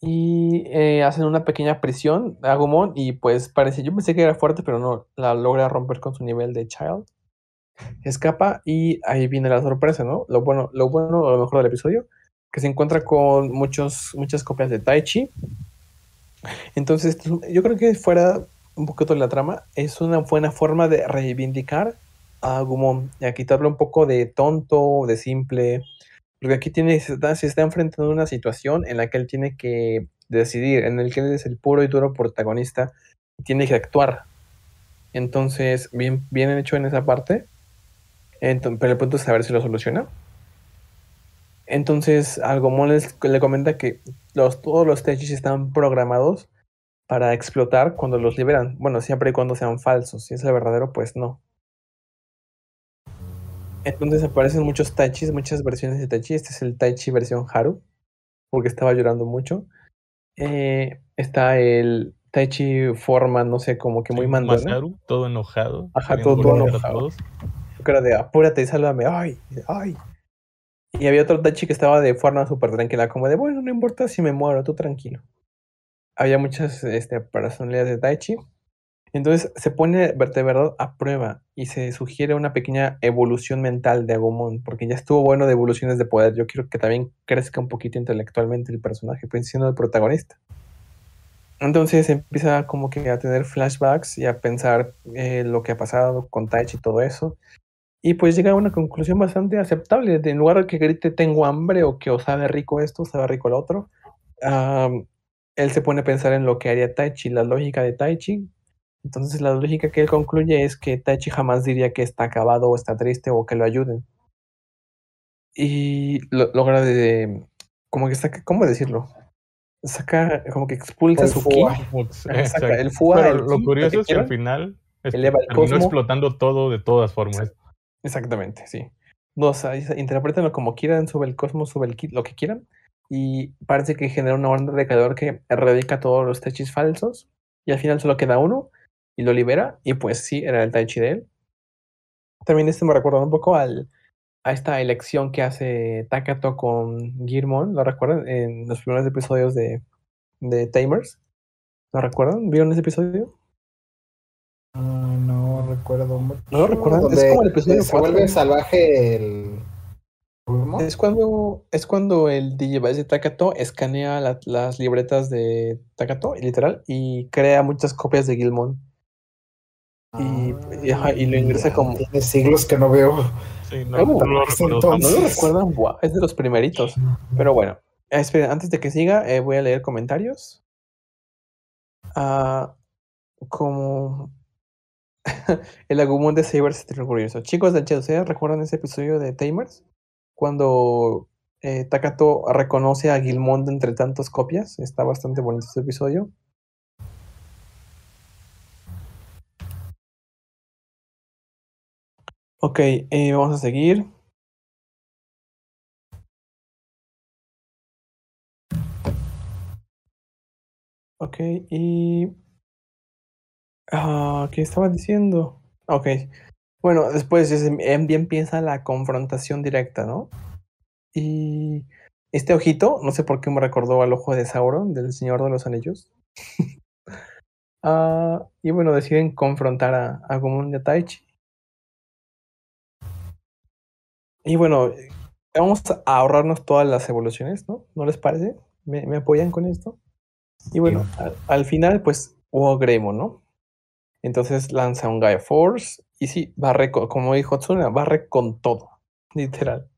Y eh, hacen una pequeña prisión a Agumon y pues parece, yo pensé que era fuerte, pero no, la logra romper con su nivel de Child. Escapa y ahí viene la sorpresa, ¿no? Lo bueno, lo bueno, o lo mejor del episodio, que se encuentra con muchos, muchas copias de Taichi. Entonces, yo creo que fuera un poquito de la trama, es una buena forma de reivindicar a Agumon y a quitarle un poco de tonto, de simple, porque aquí tiene, se está, enfrentando a una situación en la que él tiene que decidir, en el que él es el puro y duro protagonista y tiene que actuar. Entonces, bien, bien hecho en esa parte. Enton- pero el punto es saber si lo soluciona. Entonces, les- le comenta que los, todos los techis están programados para explotar cuando los liberan. Bueno, siempre y cuando sean falsos. Si es el verdadero, pues no. Entonces aparecen muchos Taichis, muchas versiones de Taichi. Este es el Taichi versión Haru, porque estaba llorando mucho. Eh, está el Taichi forma, no sé, como que muy Sí, mandona. Masaru, todo enojado. Ajá, todo- todo enojado. Su cara de apúrate y sálvame. Ay, ay. Y había otro Taichi que estaba de forma súper tranquila, como de bueno, no importa si me muero, tú tranquilo. Había muchas este, personalidades de Taichi. Entonces se pone de verdad a prueba y se sugiere una pequeña evolución mental de Agumon, porque ya estuvo bueno de evoluciones de poder. Yo quiero que también crezca un poquito intelectualmente el personaje, pues siendo el protagonista. Entonces empieza como que a tener flashbacks y a pensar eh, lo que ha pasado con Taichi y todo eso. Y pues llega a una conclusión bastante aceptable. En lugar de que grite tengo hambre o que o sabe rico esto, sabe rico lo otro, am, él se pone a pensar en lo que haría Taichi, la lógica de Taichi. Entonces la lógica que él concluye es que Taichi jamás diría que está acabado o está triste o que lo ayuden. Y lo- logra de... Como que saca, ¿cómo decirlo? Saca, como que expulsa El su ki. Fua. Que- Saca el Fua, Pero el lo ki, lo curioso que es que al final este, eleva el terminó cosmo. explotando todo de todas formas. Exactamente, sí. No, o sea, interprétenlo como quieran, sube el cosmos, sube el kit, lo que quieran. Y parece que genera una onda de calor que erradica todos los Taichis falsos. Y al final solo queda uno y lo libera. Y pues sí, era el Taichi de él. También esto me recuerda un poco al, a esta elección que hace Takato con Girmon. ¿Lo recuerdan? En los primeros episodios de, de Tamers. ¿Lo recuerdan? ¿Vieron ese episodio? Ah, no recuerdo mucho. ¿No lo recuerdan? Es como el episodio se vuelve salvaje el. Es cuando, es cuando el Digivice de Takato escanea la- las libretas de Takato, literal, y crea muchas copias de Gilmon. Y- y, ajá, y lo ingresa ya como- Tiene siglos que no veo. Sí, no, ¿Cómo? no lo recuerdo ¿No lo recuerdan? Es de los primeritos. Pero bueno, esperen, antes de que siga, eh, voy a leer comentarios. Ah, como el Agumon de Saber Street Curioso. Chicos del ¿ustedes recuerdan ese episodio de Tamers? Cuando eh, Takato reconoce a Gilmond entre tantas copias. Está bastante bonito ese episodio. Ok, eh, vamos a seguir. Ok, y... Ah, ¿qué estaba diciendo? Ok. Bueno, después es- em- bien empieza la confrontación directa, ¿no? Y este ojito, no sé por qué me recordó al ojo de Sauron, del Señor de los Anillos. Ah, y bueno, deciden confrontar a a Taichi. Y bueno, vamos a ahorrarnos todas las evoluciones, ¿no? ¿No les parece? ¿Me, me apoyan con esto? Y bueno, al, al final, pues, hubo Gremo, ¿no? Entonces lanza un Gaia Force y sí, barre, co- como dijo Tsuna, barre con todo, literal.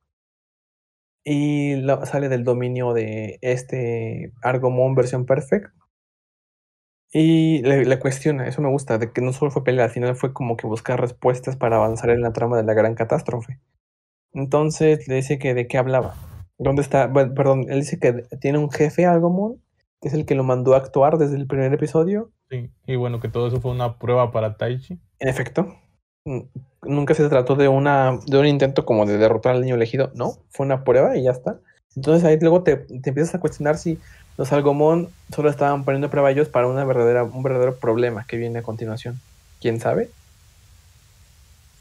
Y sale del dominio de este Argomon versión perfect. Y le, le cuestiona, eso me gusta, de que no solo fue pelea, al final fue como que buscar respuestas para avanzar en la trama de la gran catástrofe. Entonces le dice que de qué hablaba. ¿Dónde está? Bueno, perdón, él dice que tiene un jefe Argomon, que es el que lo mandó a actuar desde el primer episodio. Sí, y bueno, que todo eso fue una prueba para Taichi. En efecto, nunca se trató de una de un intento como de derrotar al niño elegido, no, fue una prueba y ya está. Entonces ahí luego te, te empiezas a cuestionar si los Algomón solo estaban poniendo prueba a ellos para una verdadera, un verdadero problema que viene a continuación. ¿Quién sabe?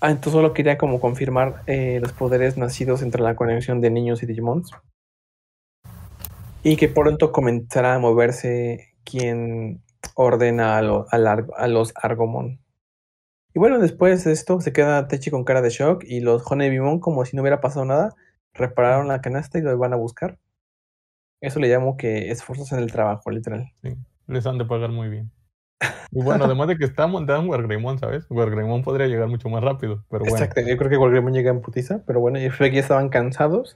Ah, entonces solo quería como confirmar eh, los poderes nacidos entre la conexión de niños y Digimons. Y que pronto comenzará a moverse quien ordena a, lo- a los Argomón. Y bueno, después de esto se queda Techi con cara de shock y los Honebimon, como si no hubiera pasado nada, repararon la canasta y lo van a buscar. Eso le llamo que esfuerzos en el trabajo, literal. Sí, les han de pagar muy bien. Y bueno, además de que está montado en Wargreymon, ¿sabes? Wargreymon podría llegar mucho más rápido, pero bueno. Exacto, yo creo que Wargreymon llega en putiza, pero bueno, yo creo que ya estaban cansados.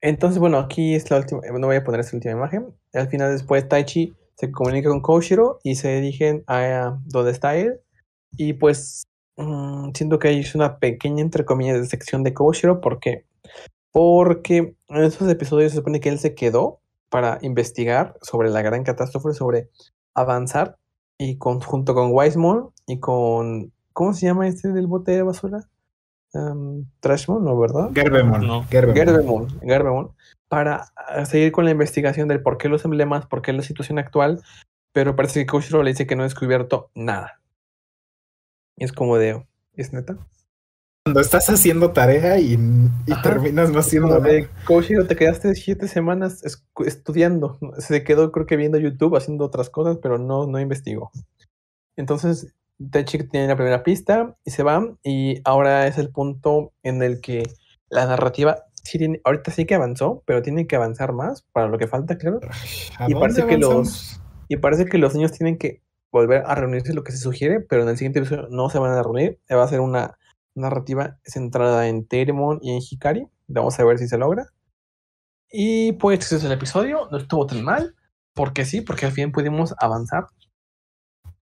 Entonces, bueno, aquí es la última, no voy a poner esta última imagen. Al final, después Taichi se comunica con Koshiro y se dirigen a dónde está él. Y pues mm, siento que hay una pequeña, entre comillas, sección de Koshiro porque porque en esos episodios se supone que él se quedó para investigar sobre la gran catástrofe, sobre avanzar y con, junto con Wisemon y con ¿cómo se llama este del bote de basura? Um, Trashmon, ¿no, verdad? Gerbemon. No. Gerbemon. Gerbemon, Gerbemon, para ah, seguir con la investigación del por qué los emblemas, por qué la situación actual, pero parece que Koshiro le dice que no ha descubierto nada. Y es como de, ¿es neta? Cuando estás haciendo tarea y, terminas no haciendo nada. de, Koshiro, te quedaste siete semanas estudiando. Se quedó, creo que viendo YouTube, haciendo otras cosas, pero no, no investigó. Entonces, Techi tiene la primera pista y se va. Y ahora es el punto en el que la narrativa, sí tiene, ahorita sí que avanzó, pero tiene que avanzar más para lo que falta, claro. ¿A y dónde parece que los- Y parece que los niños tienen que volver a reunirse, lo que se sugiere, pero en el siguiente episodio no se van a reunir. Va a ser una narrativa centrada en Teremon y en Hikari. Vamos a ver si se logra. Y pues ese es el episodio. No estuvo tan mal. Porque sí, porque al fin pudimos avanzar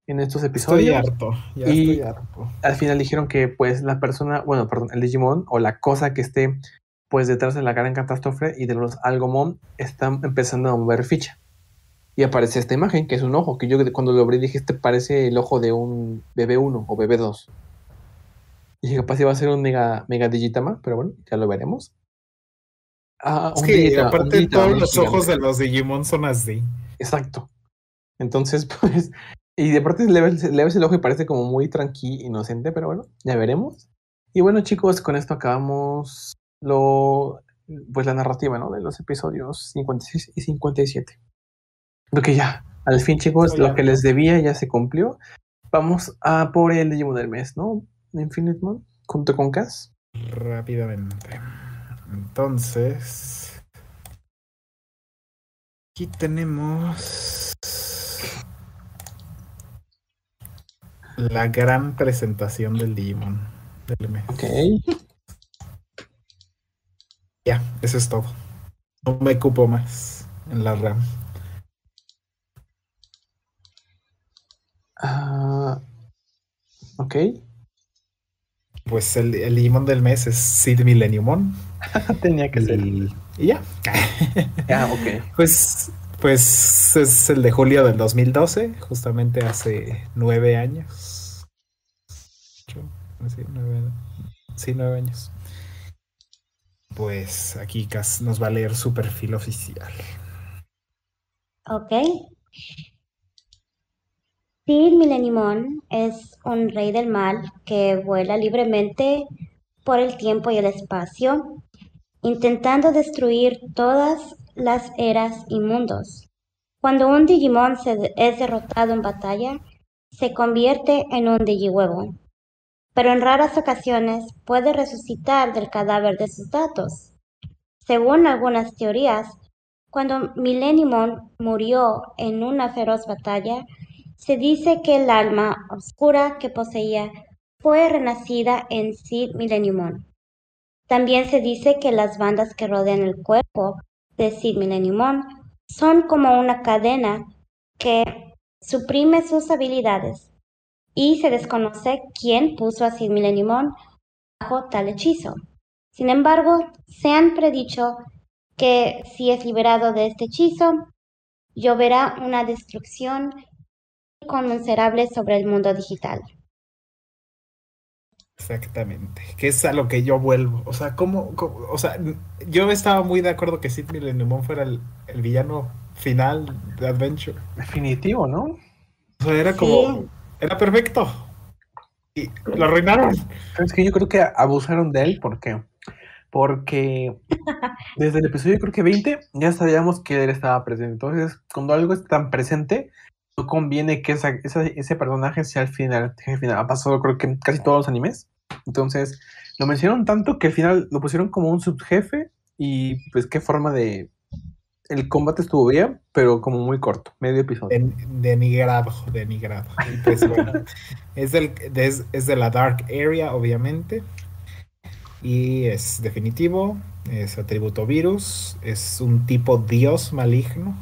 en estos Estoy episodios. harto. Ya Y- estoy harto. Al final dijeron que pues la persona, bueno, perdón, el Digimon o la cosa que esté pues detrás de la gran catástrofe y de los Algomon están empezando a mover ficha. Y aparece esta imagen, que es un ojo, que yo cuando lo abrí dije, este parece el ojo de un bebé 1 o bebé 2. Y capaz iba a ser un mega, mega Digitama, pero bueno, ya lo veremos. Ah, que aparte todos los ojos de los Digimon son así. Exacto. Entonces, pues, y de parte le ves, le ves el ojo y parece como muy tranqui, inocente, pero bueno, ya veremos. Y bueno, chicos, con esto acabamos lo, pues la narrativa, ¿no? De los episodios 56 y 57. Creo que ya, al fin, chicos, lo que les debía ya se cumplió. Vamos a por el Digimon del mes, ¿no? Infinite Mon, junto con Cass. Rápidamente. Entonces. Aquí tenemos. La gran presentación del Digimon del mes. Ok. Ya, eso es todo. No me cupo más en la RAM. Ah, ok. Pues el, el Digimon del mes es Sid Millenniumon. Tenía que ser. Y, y ya. Ah, ok. Pues, pues es el de julio del 2012, justamente hace nueve años. Ocho, Sí, nueve, sí, nueve años. Pues aquí Cas nos va a leer su perfil oficial. Ok. Sid Millenniumon es un rey del mal que vuela libremente por el tiempo y el espacio, intentando destruir todas las eras y mundos. Cuando un Digimon se es derrotado en batalla, se convierte en un digihuevo, pero en raras ocasiones puede resucitar del cadáver de sus datos. Según algunas teorías, cuando Millenniumon murió en una feroz batalla, se dice que el alma oscura que poseía fue renacida en Sid Millenniumon. También se dice que las bandas que rodean el cuerpo de Sid Millenniumon son como una cadena que suprime sus habilidades y se desconoce quién puso a Sid Millenniumon bajo tal hechizo. Sin embargo, se han predicho que si es liberado de este hechizo, lloverá una destrucción inconmensurable sobre el mundo digital. Exactamente, que es a lo que yo vuelvo. O sea, ¿cómo, cómo- o sea, yo estaba muy de acuerdo que Sid Millennium fuera el, el villano final de Adventure. Definitivo, ¿no? O sea, era Sí. como, era perfecto. Y lo arruinaron. Es que yo creo que abusaron de él, ¿por qué? Porque desde el episodio creo que 20 ya sabíamos que él estaba presente. Entonces, cuando algo es tan presente, no conviene que esa- esa- ese personaje sea el final, el final. Ha pasado creo que en casi todos los animes. Entonces, lo mencionaron tanto que al final lo pusieron como un subjefe y pues qué forma de... El combate estuvo bien, pero como muy corto, medio episodio. Den- denigrado, denigrado. Y Pues bueno, es, del, de, es, es de la Dark Area, obviamente. Y es definitivo. Es atributo virus. Es un tipo dios maligno.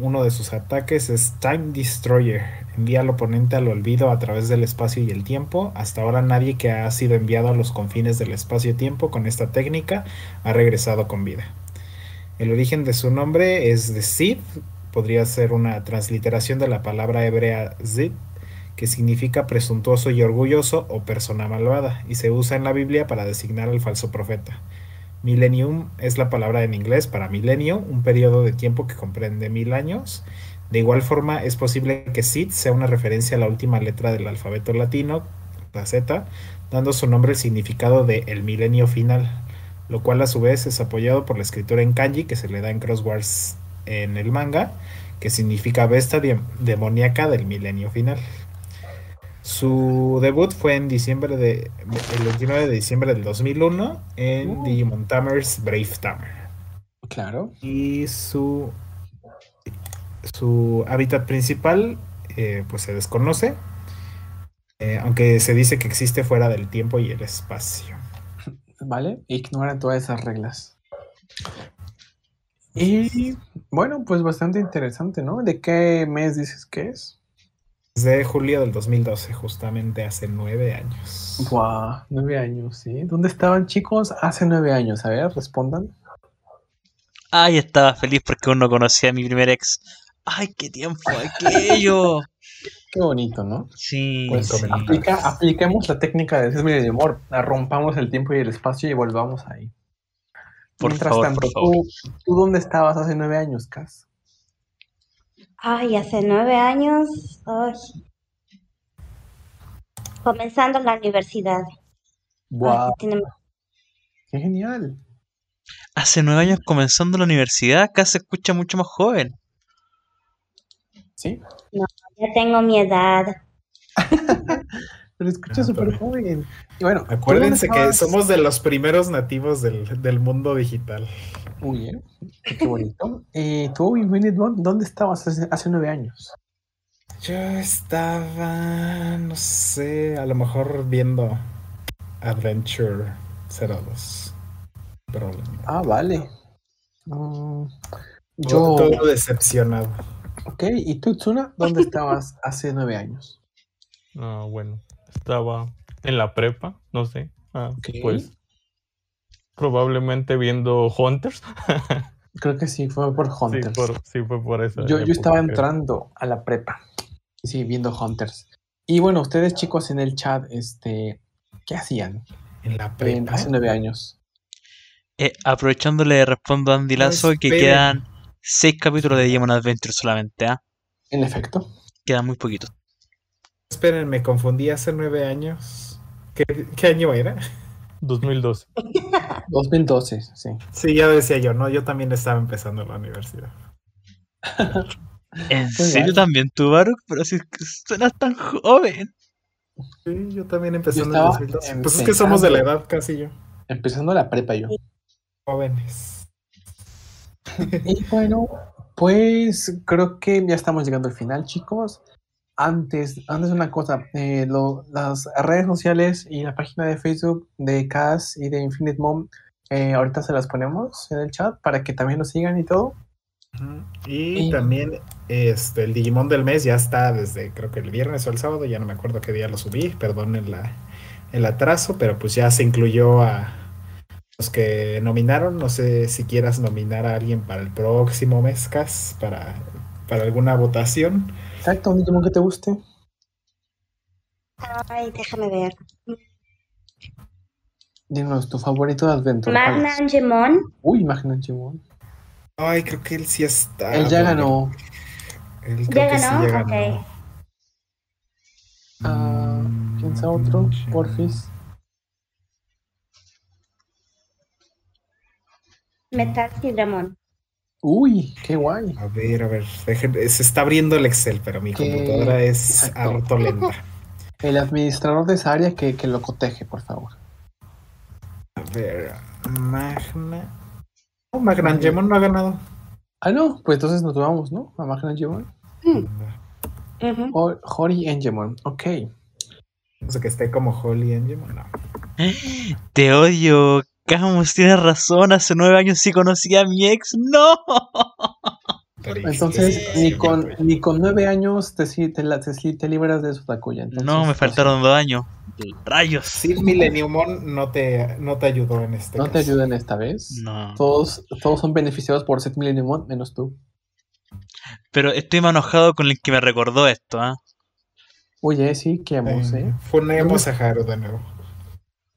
Uno de sus ataques es Time Destroyer. Envía al oponente al olvido a través del espacio y el tiempo. Hasta ahora nadie que ha sido enviado a los confines del espacio-tiempo con esta técnica ha regresado con vida. El origen de su nombre es de Sid, podría ser una transliteración de la palabra hebrea Zid, que significa presuntuoso y orgulloso o persona malvada, y se usa en la Biblia para designar al falso profeta. Millennium es la palabra en inglés para milenio, un periodo de tiempo que comprende mil años. De igual forma, es posible que Sid sea una referencia a la última letra del alfabeto latino, la Z, dando su nombre el significado de el milenio final, lo cual a su vez es apoyado por la escritura en kanji que se le da en Crosswords en el manga, que significa bestia de- demoníaca del milenio final. Su debut fue en diciembre de, el 29 de diciembre del 2001 en Uh. Digimon Tamers Brave Tamer. Claro. Y su, su hábitat principal eh, pues se desconoce, eh, aunque se dice que existe fuera del tiempo y el espacio. ¿Vale? Ignoran todas esas reglas. Y bueno, pues bastante interesante, ¿no? ¿De qué mes dices que es? Desde julio del 2012, justamente hace nueve años. Guau, nueve años, ¿sí? ¿Dónde estaban chicos hace nueve años? A ver, respondan. Ay, estaba feliz porque aún no conocía a mi primer ex. Ay, qué tiempo aquello. Qué bonito, ¿no? Sí, Pues sí. aplica, apliquemos la técnica de 6 millones de amor. Rompamos el tiempo y el espacio y volvamos ahí. Por Mientras favor, tanto, por favor. ¿tú, ¿tú dónde estabas hace nueve años, Cas? Ay, hace nueve años. ay. Comenzando la universidad. Ay, tiene- qué genial. Hace nueve años comenzando la universidad, acá se escucha mucho más joven. Sí, ya tengo mi edad. pero escucha Ah, súper joven. Y bueno, ¿tú Acuérdense que somos de los primeros nativos del, del mundo digital. Muy bien, qué bonito. Eh, tú, ¿dónde estabas hace, hace nueve años? Yo estaba, no sé, a lo mejor viendo Adventure 02. Probablemente. Ah, vale. Mm, Yo... yo, Todo decepcionado. ok. ¿Y tú, Tsuna, dónde estabas hace nueve años? Ah, bueno, estaba en la prepa, no sé. ah, Ok. Pues probablemente viendo Hunters. Creo que sí, fue por sí, Hunters. por- sí fue por eso. Yo, yo estaba entrando a la prepa. Sí, viendo Hunters. Y bueno, ustedes chicos en el chat, este, ¿qué hacían En la en- prepa. hace nueve años? Eh, aprovechándole, respondo a Andy No Lazo que quedan seis capítulos de Digimon Adventure solamente, ¿ah? En efecto. Quedan muy poquitos. Esperen, me confundí hace nueve años. ¿Qué, qué año era? 2012. 2012, sí. Sí, ya decía yo, ¿no? Yo también estaba empezando la universidad. ¿En serio también tú, Baruch? Pero si es que suenas tan joven. Sí, yo también empecé Yo en el estaba 2012. Pues es que somos de la edad casi yo. Empezando la prepa yo. Jóvenes. Y bueno, pues creo que ya estamos llegando al final, chicos. Antes, antes una cosa, eh, lo- las redes sociales y la página de Facebook de Cas y de Infinite Mom, eh, ahorita se las ponemos en el chat para que también nos sigan y todo. Y, Y- también este, el Digimon del mes ya está desde creo que el viernes o el sábado, ya no me acuerdo qué día lo subí, perdonen la, el atraso, pero pues ya se incluyó a los que nominaron. No sé si quieras nominar a alguien para el próximo mes, Cas, para, para alguna votación. Exacto, un Digimon que te guste. Ay, déjame ver. Dinos tu favorito de Adventure. ¿cuál Magna es? Angemon. Uy, Magna Digimon. Ay, creo que él sí está. Él ya ganó. Él ¿Ya creo que sí ganó? ya Ok. ganó. Ah, ¿Quién sea otro? Mm, Porfis. Metal Sidramon. Uy, qué guay. A ver, a ver, dejen- se está abriendo el Excel, pero mi computadora es exacto. harto lenta. El administrador de esa área que, que lo coteje, por favor. A ver, Magna. Oh, Magna Angemon no ha ganado. Ah, no, pues entonces nos vamos, ¿no? A Magna Angemon. Ujú. Ho- Hori Angemon, ok. No sé que esté como Holly Angemon, no. Te odio. Camus, tienes razón. Hace nueve años sí conocí a mi ex. ¡No! Entonces, ni con, tuya. ni con nueve años te, si- te, la- te, si- te libras de su Takuya. entonces, No, me pues, faltaron dos años. Rayos. Sid Millenniumon no te, no te ayudó en este No te caso. ayuden esta vez. No. Todos, todos son beneficiados por Set Millennium menos tú. Pero estoy más enojado con el que me recordó esto, ¿ah? Oye, sí, qué hemos, Eh. Funemos a Haru de nuevo.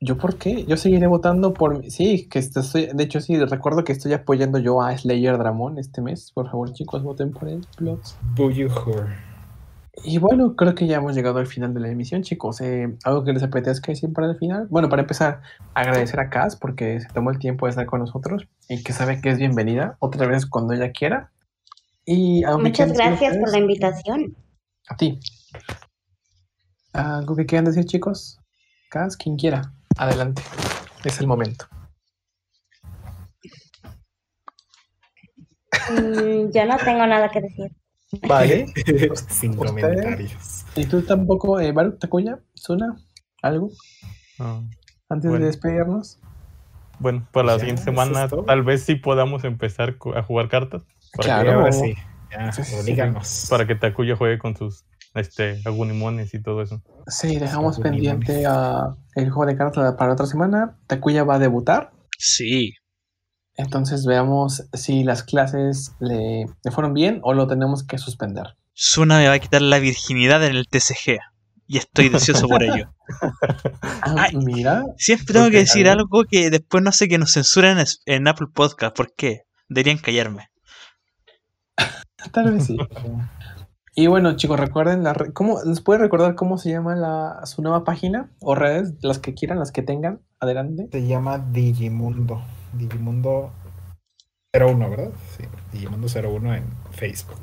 ¿Yo por qué? Yo seguiré votando por... Sí, que est- estoy... De hecho, sí, recuerdo que estoy apoyando yo a Slayer Dramon este mes. Por favor, chicos, voten por él. Plots. Y bueno, creo que ya hemos llegado al final de la emisión, chicos. Eh, ¿Algo que les apetezca decir para el final? Bueno, para empezar, agradecer a Kaz porque se tomó el tiempo de estar con nosotros y que sabe que es bienvenida otra vez cuando ella quiera. Y aunque Muchas gracias por la invitación. A ti. ¿Algo que quieran decir, chicos? Kaz, quien quiera. Adelante. Es el momento. Mm, yo no tengo nada que decir. Vale. Sin comentarios. ¿Y tú tampoco, eh, Baruch Takuya? ¿Suna? ¿Algo? Ah, Antes Bueno. de despedirnos. bueno, para la Ya, siguiente semana tal vez sí podamos empezar a jugar cartas. Para, Claro. Ahora sí. Ya, Sí, que, para que Takuya juegue con sus este, agunimones y todo eso. Sí, dejamos pendiente a el juego de cartas para otra semana. Takuya va a debutar. Sí. Entonces veamos si las clases le, le fueron bien o lo tenemos que suspender. Suna me va a quitar la virginidad en el TCG. Y estoy deseoso por ello. Ah, Ay. mira, Siempre tengo que decir algo. algo que después no sé que nos censuren en, en Apple Podcast. ¿Por qué? Deberían callarme. tal vez sí. Y bueno, chicos, recuerden, la re- ¿cómo, ¿les puede recordar cómo se llama la, su nueva página o redes? Las que quieran, las que tengan. Adelante. Se llama Digimundo. Digimundo 01, ¿verdad? Sí, Digimundo 01 en Facebook.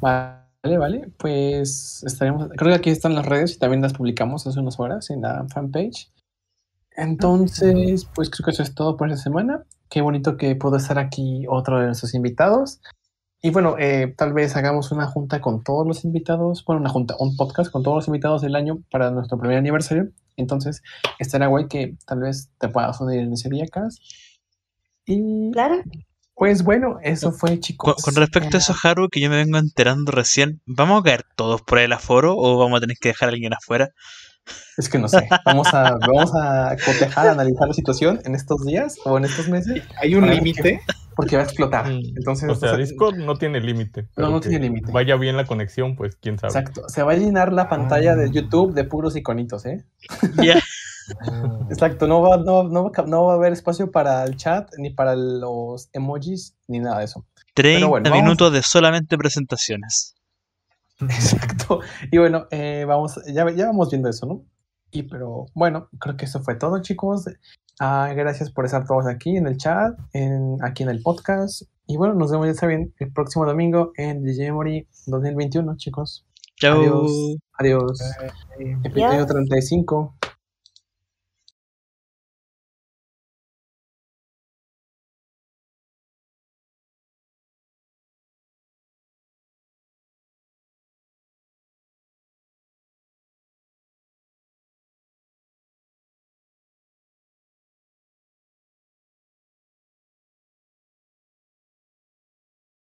Vale, vale. Pues estaremos. Creo que aquí están las redes y también las publicamos hace unas horas en la fanpage. Entonces, pues creo que eso es todo por esta semana. Qué bonito que pudo estar aquí otro de nuestros invitados. Y bueno, eh, tal vez hagamos una junta con todos los invitados, bueno, una junta, un podcast con todos los invitados del año para nuestro primer aniversario. Entonces, estará guay que tal vez te puedas unir en ese día, Cas. Y Claro. pues bueno, eso fue, chicos. con respecto a eso, Haru, que yo me vengo enterando recién, ¿vamos a caer todos por el aforo o vamos a tener que dejar a alguien afuera? Es que no sé. Vamos a, vamos a cotejar, analizar la situación en estos días o en estos meses, ¿Hay un límite? porque va a explotar. Mm, Entonces, o sea, o sea, Discord no tiene límite. No, no tiene límite. Vaya bien la conexión, pues quién sabe. exacto. Se va a llenar la pantalla Ah. de YouTube de puros iconitos, ¿eh? Ya. Exacto. No va, no, no, no va a haber espacio para el chat, ni para los emojis, ni nada de eso. 30 bueno, vamos- minutos de solamente presentaciones. Exacto. Y bueno, eh, vamos, ya, ya vamos viendo eso, ¿no? Y pero bueno, creo que eso fue todo, chicos. Ah, gracias por estar todos aquí en el chat, en, aquí en el podcast. Y bueno, nos vemos, ya saben, el próximo domingo en Digimemory 2021, chicos. Chau. Adiós. Adiós. Episodio Adiós. 35.